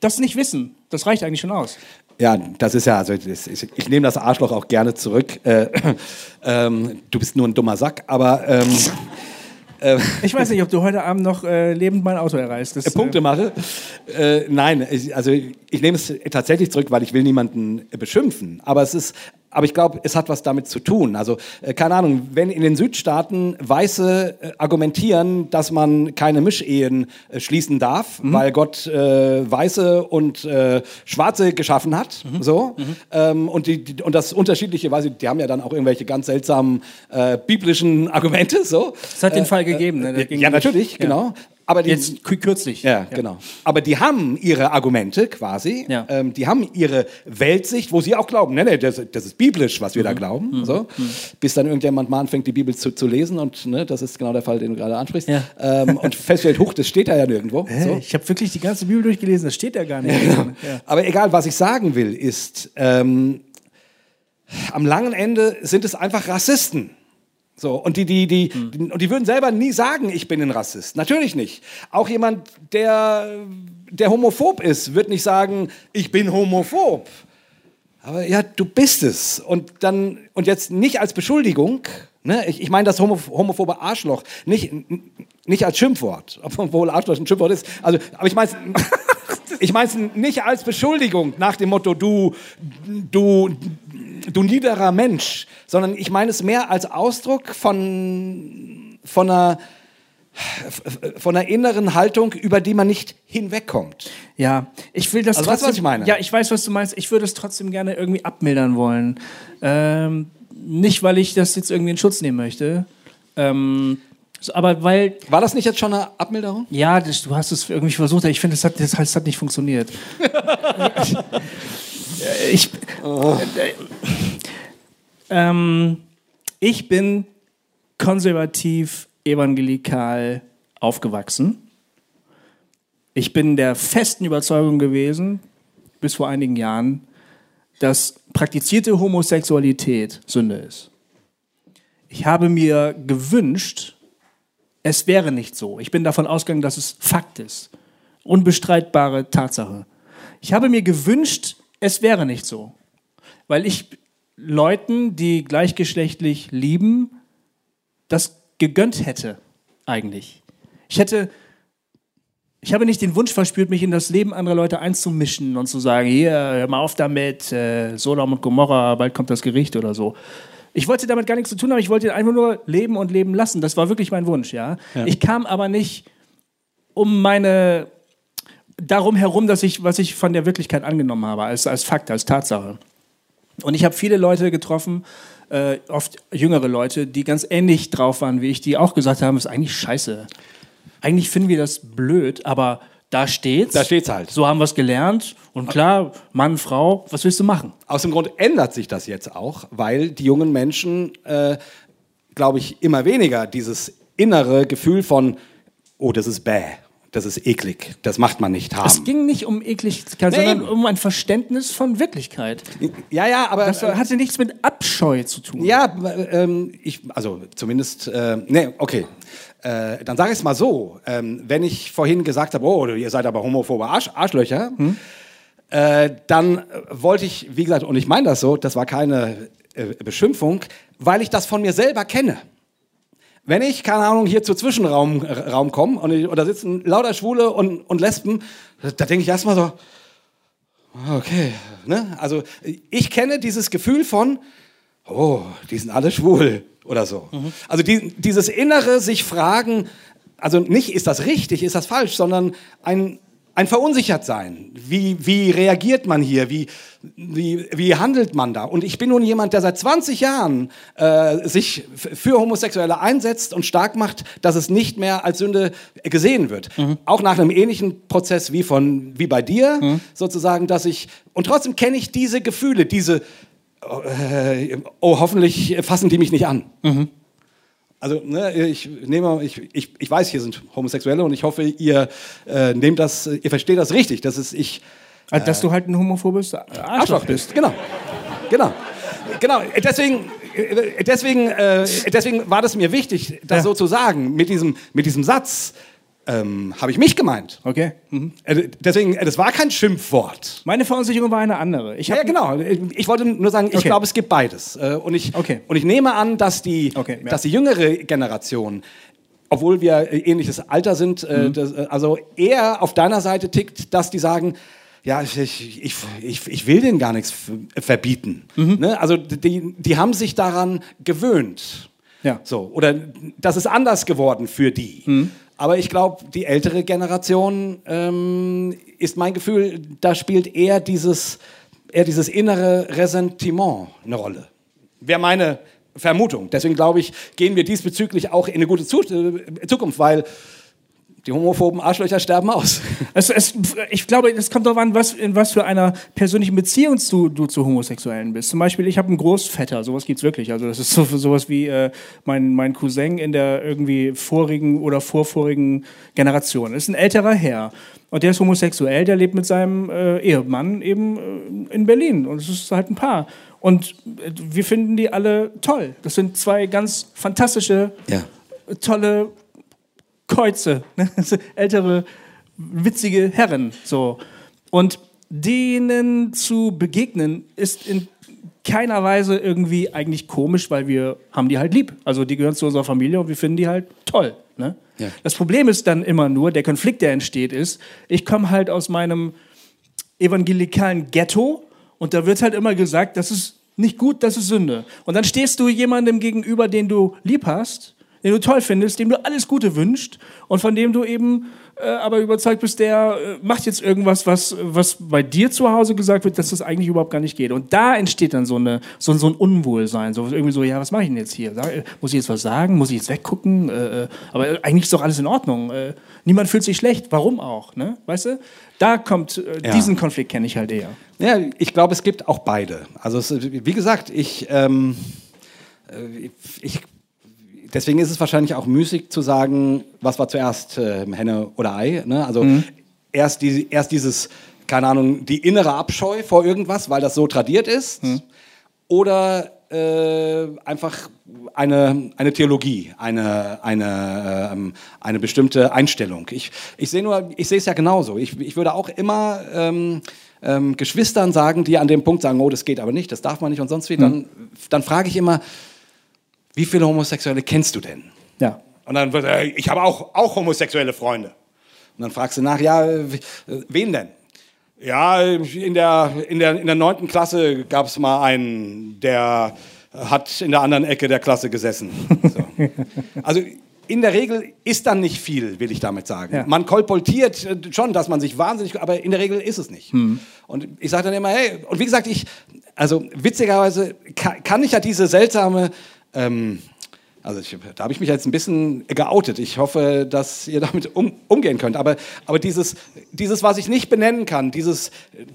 das nicht wissen. Das reicht eigentlich schon aus. Ja, das ist ja, also das, ich, ich nehme das Arschloch auch gerne zurück. Äh, ähm, du bist nur ein dummer Sack, aber ähm, Ich weiß nicht, ob du heute Abend noch äh, lebend mein Auto erreichst. Das, Punkte mache. Äh, nein, ich, also ich nehme es tatsächlich zurück, weil ich will niemanden äh, beschimpfen. Aber es ist, aber ich glaube, es hat was damit zu tun. Also äh, keine Ahnung, wenn in den Südstaaten Weiße äh, argumentieren, dass man keine Mischehen äh, schließen darf, weil Gott äh, Weiße und äh, Schwarze geschaffen hat, so ähm, und die, die und das unterschiedliche, weiß ich, die haben ja dann auch irgendwelche ganz seltsamen äh, biblischen Argumente, so. Es hat den Fall gegeben. Ne? Ja, natürlich, Ja. genau. Aber die, Jetzt kü- kürzlich. ja, genau. Aber die haben ihre Argumente quasi. Ja. Ähm, die haben ihre Weltsicht, wo sie auch glauben, nee, nee, das, das ist biblisch, was wir Mhm. da glauben. So. Bis dann irgendjemand mal anfängt, die Bibel zu, zu lesen und ne, das ist genau der Fall, den du gerade ansprichst. Ja. Ähm, und feststellt, huch, das steht da ja nirgendwo. Hä? So. Ich habe wirklich die ganze Bibel durchgelesen, das steht ja gar nicht. Ja. Aber egal, was ich sagen will, ist, ähm, am langen Ende sind es einfach Rassisten. So, und die, die, die, die, und die würden selber nie sagen, ich bin ein Rassist. Natürlich nicht. Auch jemand, der, der homophob ist, wird nicht sagen, ich bin homophob. Aber ja, du bist es. Und dann, und jetzt nicht als Beschuldigung, ne? ich, ich meine das homo, homophobe Arschloch, nicht, nicht als Schimpfwort, obwohl Arschloch ein Schimpfwort ist. Also, aber ich meine ich meine es nicht als Beschuldigung nach dem Motto, du, du, du niederer Mensch, sondern ich meine es mehr als Ausdruck von, von, einer, von einer inneren Haltung, über die man nicht hinwegkommt. Ja, ich will das Also weißt trotzdem. was ich meine? Ja, ich weiß, was du meinst. Ich würde es trotzdem gerne irgendwie abmildern wollen. Ähm, nicht, weil ich das jetzt irgendwie in Schutz nehmen möchte. Ähm, aber weil, War das nicht jetzt schon eine Abmilderung? ja, das, du hast es irgendwie versucht, aber ich finde, das hat, das, das hat nicht funktioniert. ich, äh, ähm, ich bin konservativ evangelikal aufgewachsen. Ich bin der festen Überzeugung gewesen, bis vor einigen Jahren, dass praktizierte Homosexualität Sünde ist. Ich habe mir gewünscht, es wäre nicht so. Ich bin davon ausgegangen, dass es Fakt ist. Unbestreitbare Tatsache. Ich habe mir gewünscht, es wäre nicht so. Weil ich Leuten, die gleichgeschlechtlich lieben, das gegönnt hätte, eigentlich. Ich hätte, ich habe nicht den Wunsch verspürt, mich in das Leben anderer Leute einzumischen und zu sagen, hier, hör mal auf damit, äh, Sodom und Gomorra, bald kommt das Gericht oder so. Ich wollte damit gar nichts zu tun haben, ich wollte einfach nur leben und leben lassen. Das war wirklich mein Wunsch, ja. Ich kam aber nicht um meine, darum herum, dass ich, was ich von der Wirklichkeit angenommen habe, als, als Fakt, als Tatsache. Und ich habe viele Leute getroffen, äh, oft jüngere Leute, die ganz ähnlich drauf waren wie ich, die auch gesagt haben, ist eigentlich scheiße. Eigentlich finden wir das blöd, aber da steht's. Da steht's halt. So haben wir es gelernt. Und klar, Mann, Frau, was willst du machen? Aus dem Grund ändert sich das jetzt auch, weil die jungen Menschen, äh, glaube ich, immer weniger dieses innere Gefühl von, oh, das ist bäh, das ist eklig, das macht man nicht haben. Es ging nicht um Ekligkeit, Nee. sondern um ein Verständnis von Wirklichkeit. ja, ja, aber Das hatte nichts mit Abscheu zu tun. Ja, ähm, ich, also zumindest, äh, nee, okay. Äh, dann sage ich es mal so, ähm, wenn ich vorhin gesagt habe, oh, ihr seid aber homophobe Arsch, Arschlöcher, äh, dann äh, wollte ich, wie gesagt, und ich meine das so, das war keine äh, Beschimpfung, weil ich das von mir selber kenne. Wenn ich, keine Ahnung, hier zu Zwischenraum äh, Raum komme und, ich, und da sitzen lauter Schwule und, und Lesben, da denke ich erstmal so, okay, ne? Also ich kenne dieses Gefühl von, oh, die sind alle schwul oder so. Also die, dieses innere sich fragen, also nicht ist das richtig, ist das falsch, sondern ein, ein verunsichert sein. Wie, wie reagiert man hier? Wie, wie, wie handelt man da? Und ich bin nun jemand, der seit 20 Jahren äh, sich für Homosexuelle einsetzt und stark macht, dass es nicht mehr als Sünde gesehen wird. Auch nach einem ähnlichen Prozess wie, von, wie bei dir, sozusagen, dass ich, und trotzdem kenne ich diese Gefühle, diese, äh, oh, hoffentlich fassen die mich nicht an. Also, ne, ich nehme, ich, ich, ich weiß, hier sind Homosexuelle und ich hoffe, ihr äh, nehmt das, ihr versteht das richtig, dass es ich Also, Dass du halt ein homophobes Arschloch Arschloch bist. Genau, genau, genau. Deswegen, äh, deswegen, äh, deswegen war das mir wichtig, das Ja. so zu sagen. Mit diesem, mit diesem Satz ähm, habe ich mich gemeint. Okay. Mhm. Äh, deswegen, äh, das war kein Schimpfwort. Meine Verunsicherung war eine andere. Ich Ja, ja, genau. Ich wollte nur sagen, ich Okay. glaube, es gibt beides. Äh, Und ich, Okay. und ich nehme an, dass die, Okay, ja. dass die jüngere Generation, obwohl wir äh, ähnliches Alter sind, Mhm. das, also eher auf deiner Seite tickt, dass die sagen, ja, ich, ich, ich, ich, will denen gar nichts verbieten. Mhm. Ne? Also die, die haben sich daran gewöhnt. Ja. So, oder das ist anders geworden für die. Mhm. Aber ich glaube, die ältere Generation ähm, ist mein Gefühl, da spielt eher dieses, eher dieses innere Ressentiment eine Rolle. Wäre meine Vermutung. Deswegen glaube ich, gehen wir diesbezüglich auch in eine gute äh, Zukunft, weil die homophoben Arschlöcher sterben aus. Es, es, ich glaube, es kommt darauf an, was, in was für einer persönlichen Beziehung du, du zu Homosexuellen bist. Zum Beispiel, ich habe einen Großvetter, sowas gibt's wirklich. Also das ist so, sowas wie äh, mein, mein Cousin in der irgendwie vorigen oder vorvorigen Generation. Das ist ein älterer Herr. Und der ist homosexuell, der lebt mit seinem äh, Ehemann eben äh, in Berlin. Und es ist halt ein Paar. Und äh, wir finden die alle toll. Das sind zwei ganz fantastische, Ja. tolle Käuze, ne? ältere, witzige Herren. So. Und denen zu begegnen, ist in keiner Weise irgendwie eigentlich komisch, weil wir haben die halt lieb. Also die gehören zu unserer Familie und wir finden die halt toll. Ne? Ja. Das Problem ist dann immer nur, der Konflikt, der entsteht, ist, ich komme halt aus meinem evangelikalen Ghetto und da wird halt immer gesagt, das ist nicht gut, das ist Sünde. Und dann stehst du jemandem gegenüber, den du lieb hast, den du toll findest, dem du alles Gute wünscht und von dem du eben äh, aber überzeugt bist, der äh, macht jetzt irgendwas, was, was bei dir zu Hause gesagt wird, dass das eigentlich überhaupt gar nicht geht. Und da entsteht dann so, eine, so, so ein Unwohlsein. So irgendwie so, ja, was mache ich denn jetzt hier? Äh, muss ich jetzt was sagen? Muss ich jetzt weggucken? Äh, äh, aber eigentlich ist doch alles in Ordnung. Äh, niemand fühlt sich schlecht. Warum auch? Ne? Weißt du? Da kommt, Ja. diesen Konflikt kenne ich halt eher. Ja, ich glaube, es gibt auch beide. Also es, wie gesagt, ich, ähm, äh, ich, deswegen ist es wahrscheinlich auch müßig zu sagen, was war zuerst äh, Henne oder Ei. Ne? Also erst, die, erst dieses, keine Ahnung, die innere Abscheu vor irgendwas, weil das so tradiert ist, oder äh, einfach eine, eine Theologie, eine, eine, ähm, eine bestimmte Einstellung. Ich, ich sehe nur, ich sehe es ja genauso. Ich, ich würde auch immer ähm, ähm, Geschwistern sagen, die an dem Punkt sagen, oh, das geht aber nicht, das darf man nicht und sonst wie, dann, dann frage ich immer, wie viele Homosexuelle kennst du denn? Ja. Und dann wird er, ich habe auch, auch homosexuelle Freunde. Und dann fragst du nach, ja, äh, wen denn? Ja, in der, in der, in der neunten Klasse gab es mal einen, der hat in der anderen Ecke der Klasse gesessen. So. Also in der Regel ist dann nicht viel, will ich damit sagen. Ja. Man kolportiert äh, schon, dass man sich wahnsinnig, aber in der Regel ist es nicht. Und ich sage dann immer, hey, und wie gesagt, ich, also witzigerweise kann, kann ich ja diese seltsame, ähm, also ich, da habe ich mich jetzt ein bisschen geoutet. Ich hoffe, dass ihr damit um, umgehen könnt. Aber, aber dieses, dieses, was ich nicht benennen kann, dieses,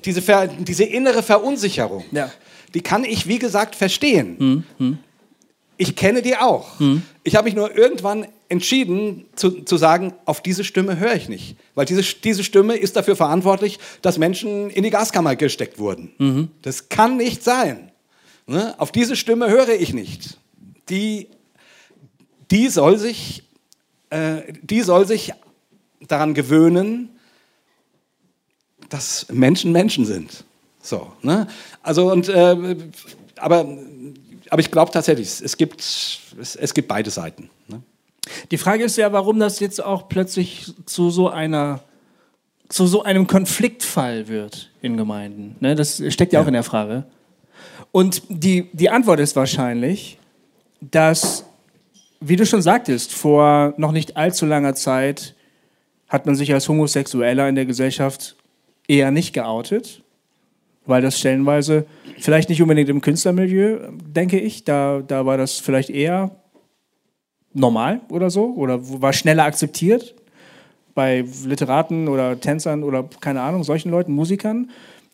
diese, Ver, diese innere Verunsicherung, Ja. die kann ich, wie gesagt, verstehen. Hm, Ich kenne die auch. Ich habe mich nur irgendwann entschieden zu, zu sagen, auf diese Stimme höre ich nicht. Weil diese, diese Stimme ist dafür verantwortlich, dass Menschen in die Gaskammer gesteckt wurden. Das kann nicht sein. Ne? Auf diese Stimme höre ich nicht. Die, die, soll sich, äh, die soll sich daran gewöhnen, dass Menschen Menschen sind. So, ne? Also und äh, aber, aber ich glaube tatsächlich, es- gibt, es, es gibt beide Seiten. Ne? Die Frage ist ja, warum das jetzt auch plötzlich zu so einer zu so einem Konfliktfall wird in Gemeinden. Ne, das steckt ja, auch in der Frage. Und die, die Antwort ist wahrscheinlich, dass, wie du schon sagtest, vor noch nicht allzu langer Zeit hat man sich als Homosexueller in der Gesellschaft eher nicht geoutet, weil das stellenweise, vielleicht nicht unbedingt im Künstlermilieu, denke ich, da, da war das vielleicht eher normal oder so oder war schneller akzeptiert bei Literaten oder Tänzern oder keine Ahnung, solchen Leuten, Musikern.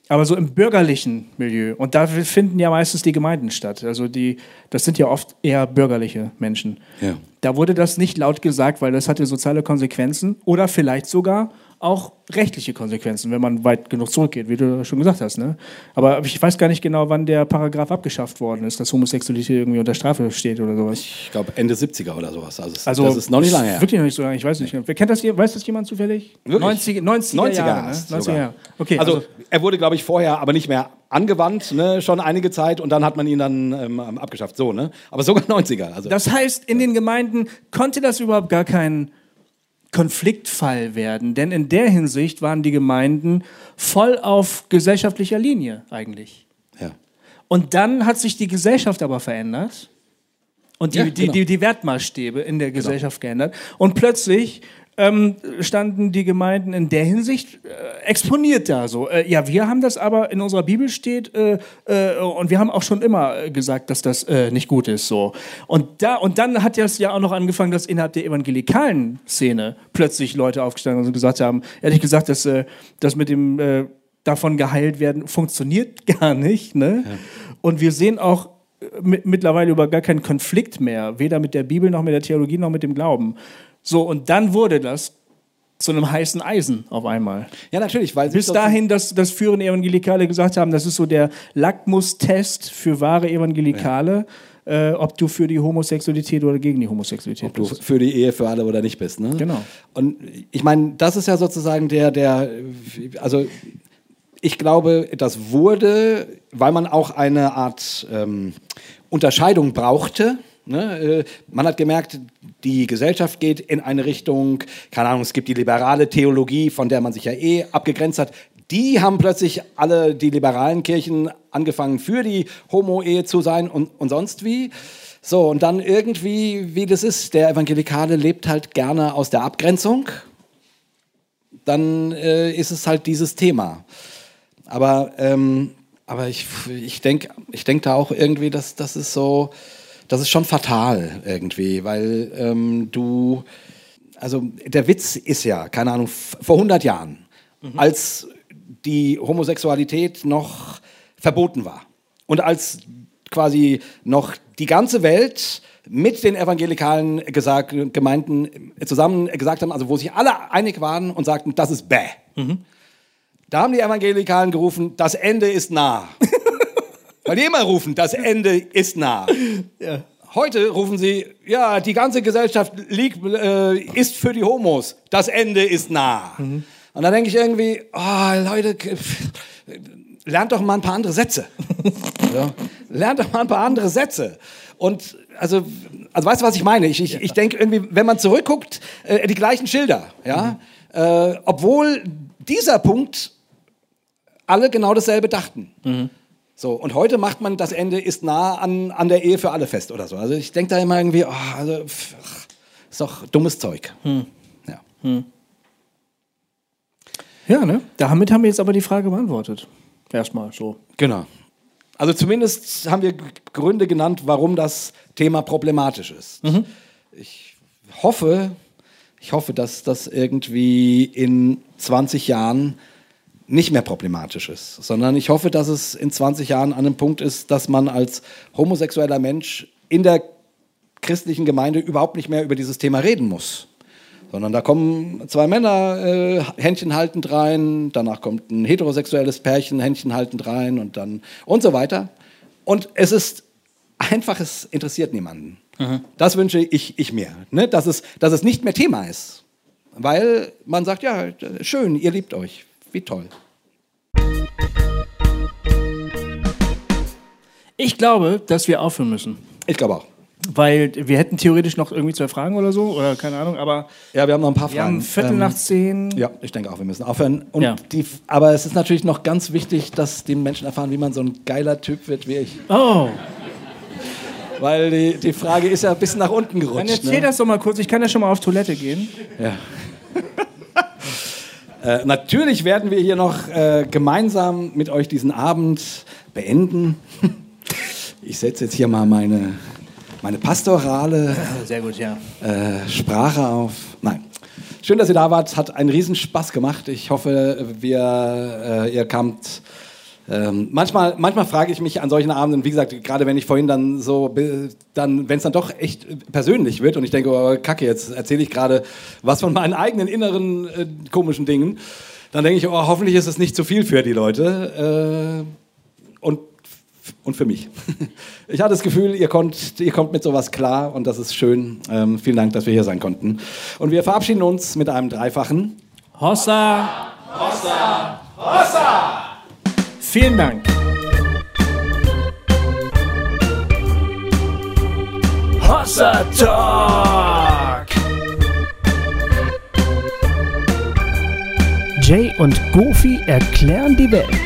Aber so im bürgerlichen Milieu. Und da finden ja meistens die Gemeinden statt. Also die, das sind ja oft eher bürgerliche Menschen. Ja. Da wurde das nicht laut gesagt, weil das hatte soziale Konsequenzen oder vielleicht sogar auch rechtliche Konsequenzen, wenn man weit genug zurückgeht, wie du schon gesagt hast. Ne? Aber ich weiß gar nicht genau, wann der Paragraph abgeschafft worden ist, dass Homosexualität irgendwie unter Strafe steht oder sowas. Ich glaube Ende 70er oder sowas. Also, Also das ist noch nicht lange her. Wirklich noch nicht so lange, ich weiß nicht. Wer kennt das hier? Weiß das jemand zufällig? Wirklich? 90, 90er, 90er Jahre, ne? erst 90er sogar. Jahre. Okay, also, also, er wurde, glaube ich, vorher aber nicht mehr angewandt, ne, schon einige Zeit und dann hat man ihn dann ähm, abgeschafft. So, ne? Aber sogar 90er. Also, das heißt, in den Gemeinden konnte das überhaupt gar kein Konfliktfall werden, denn in der Hinsicht waren die Gemeinden voll auf gesellschaftlicher Linie eigentlich. ja. Und dann hat sich die Gesellschaft aber verändert und die, Ja, die, genau. die, die Wertmaßstäbe in der Gesellschaft geändert. Und plötzlich ähm, standen die Gemeinden in der Hinsicht äh, exponiert da so. Äh, ja, wir haben das aber in unserer Bibel steht äh, äh, und wir haben auch schon immer äh, gesagt, dass das äh, nicht gut ist so. Und da und dann hat das ja auch noch angefangen, dass innerhalb der evangelikalen Szene plötzlich Leute aufgestanden sind und gesagt haben, ehrlich gesagt, dass das mit dem davon geheilt werden funktioniert gar nicht. Ne? Und wir sehen auch mit, mittlerweile über gar keinen Konflikt mehr, weder mit der Bibel noch mit der Theologie noch mit dem Glauben. So, und dann wurde das zu einem heißen Eisen auf einmal. ja, natürlich. Weil Bis dahin, dass, dass führende Evangelikale gesagt haben, das ist so der Lackmustest für wahre Evangelikale, äh, ob du für die Homosexualität oder gegen die Homosexualität du bist. für die Ehe für alle oder nicht bist. Ne? Genau. Und ich meine, das ist ja sozusagen der, der, also ich glaube, das wurde, weil man auch eine Art ähm, Unterscheidung brauchte. Ne? Äh, Man hat gemerkt, die Gesellschaft geht in eine Richtung, keine Ahnung, es gibt die liberale Theologie, von der man sich ja eh abgegrenzt hat. Die haben plötzlich alle die liberalen Kirchen angefangen, für die Homo-Ehe zu sein und, und sonst wie. So, und dann irgendwie, wie das ist, der Evangelikale lebt halt gerne aus der Abgrenzung. Dann äh, ist es halt dieses Thema. Aber, ähm, aber ich, ich denke ich denk da auch irgendwie, dass das ist so, das ist schon fatal irgendwie, weil ähm, du, also der Witz ist ja, keine Ahnung, vor 100 Jahren, als die Homosexualität noch verboten war und als quasi noch die ganze Welt mit den evangelikalen gesagt, Gemeinden zusammen gesagt haben, also wo sich alle einig waren und sagten, das ist bäh. Da haben die Evangelikalen gerufen, das Ende ist nah. Weil die immer rufen, das Ende ist nah. Heute rufen sie, ja, die ganze Gesellschaft liegt, äh, ist für die Homos. Das Ende ist nah. Und da denke ich irgendwie, oh, Leute, lernt doch mal ein paar andere Sätze. ja. Lernt doch mal ein paar andere Sätze. Und also, also weißt du, was ich meine? Ich, ich, ich denke irgendwie, wenn man zurückguckt, äh, die gleichen Schilder, ja, äh, obwohl dieser Punkt alle genau dasselbe dachten. So, und heute macht man das Ende ist nah an, an der Ehe für alle fest oder so. Also ich denke da immer irgendwie, oh, also, pff, ist doch dummes Zeug. Ja. Ja, ne? Damit haben wir jetzt aber die Frage beantwortet. Erstmal so. Genau. Also zumindest haben wir Gründe genannt, warum das Thema problematisch ist. Mhm. Ich hoffe, ich hoffe, dass das irgendwie in 20 Jahren nicht mehr problematisch ist, sondern ich hoffe, dass es in 20 Jahren an einem Punkt ist, dass man als homosexueller Mensch in der christlichen Gemeinde überhaupt nicht mehr über dieses Thema reden muss. Sondern da kommen zwei Männer äh, Händchen haltend rein, danach kommt ein heterosexuelles Pärchen Händchen haltend rein und dann und so weiter. Und es ist einfach, es interessiert niemanden. Mhm. Das wünsche ich, ich mir, ne? dass, es, dass es nicht mehr Thema ist. Weil man sagt, ja, schön, ihr liebt euch. Wie toll. Ich glaube, dass wir aufhören müssen. Ich glaube auch. Weil wir hätten theoretisch noch irgendwie zwei Fragen oder so, oder keine Ahnung, aber. Ja, wir haben noch ein paar wir Fragen. Haben Viertel ähm, nach zehn. Ja, ich denke auch, wir müssen aufhören. Und ja. die, aber es ist natürlich noch ganz wichtig, dass die Menschen erfahren, wie man so ein geiler Typ wird wie ich. Oh. Weil die, die Frage ist ja bis nach unten gerutscht. Dann erzähl ne? das doch mal kurz, ich kann ja schon mal auf Toilette gehen. Ja. Äh, natürlich werden wir hier noch äh, gemeinsam mit euch diesen Abend beenden. Ich setze jetzt hier mal meine, meine pastorale Sehr gut, ja. äh, Sprache auf. Nein. Schön, dass ihr da wart. Hat einen riesen Spaß gemacht. Ich hoffe, wir, äh, ihr kamt ähm, manchmal, manchmal frage ich mich an solchen Abenden, wie gesagt, gerade wenn ich vorhin dann so, dann, wenn es dann doch echt persönlich wird und ich denke, oh, Kacke, jetzt erzähle ich gerade was von meinen eigenen inneren äh, komischen Dingen, dann denke ich, oh, hoffentlich ist es nicht zu viel für die Leute äh, und, und für mich. Ich hatte das Gefühl, ihr, konnt, ihr kommt mit sowas klar und das ist schön. Ähm, vielen Dank, dass wir hier sein konnten. Und wir verabschieden uns mit einem dreifachen Hossa! Hossa! Hossa! Vielen Dank. Hossa Talk. Jay und Goofy erklären die Welt.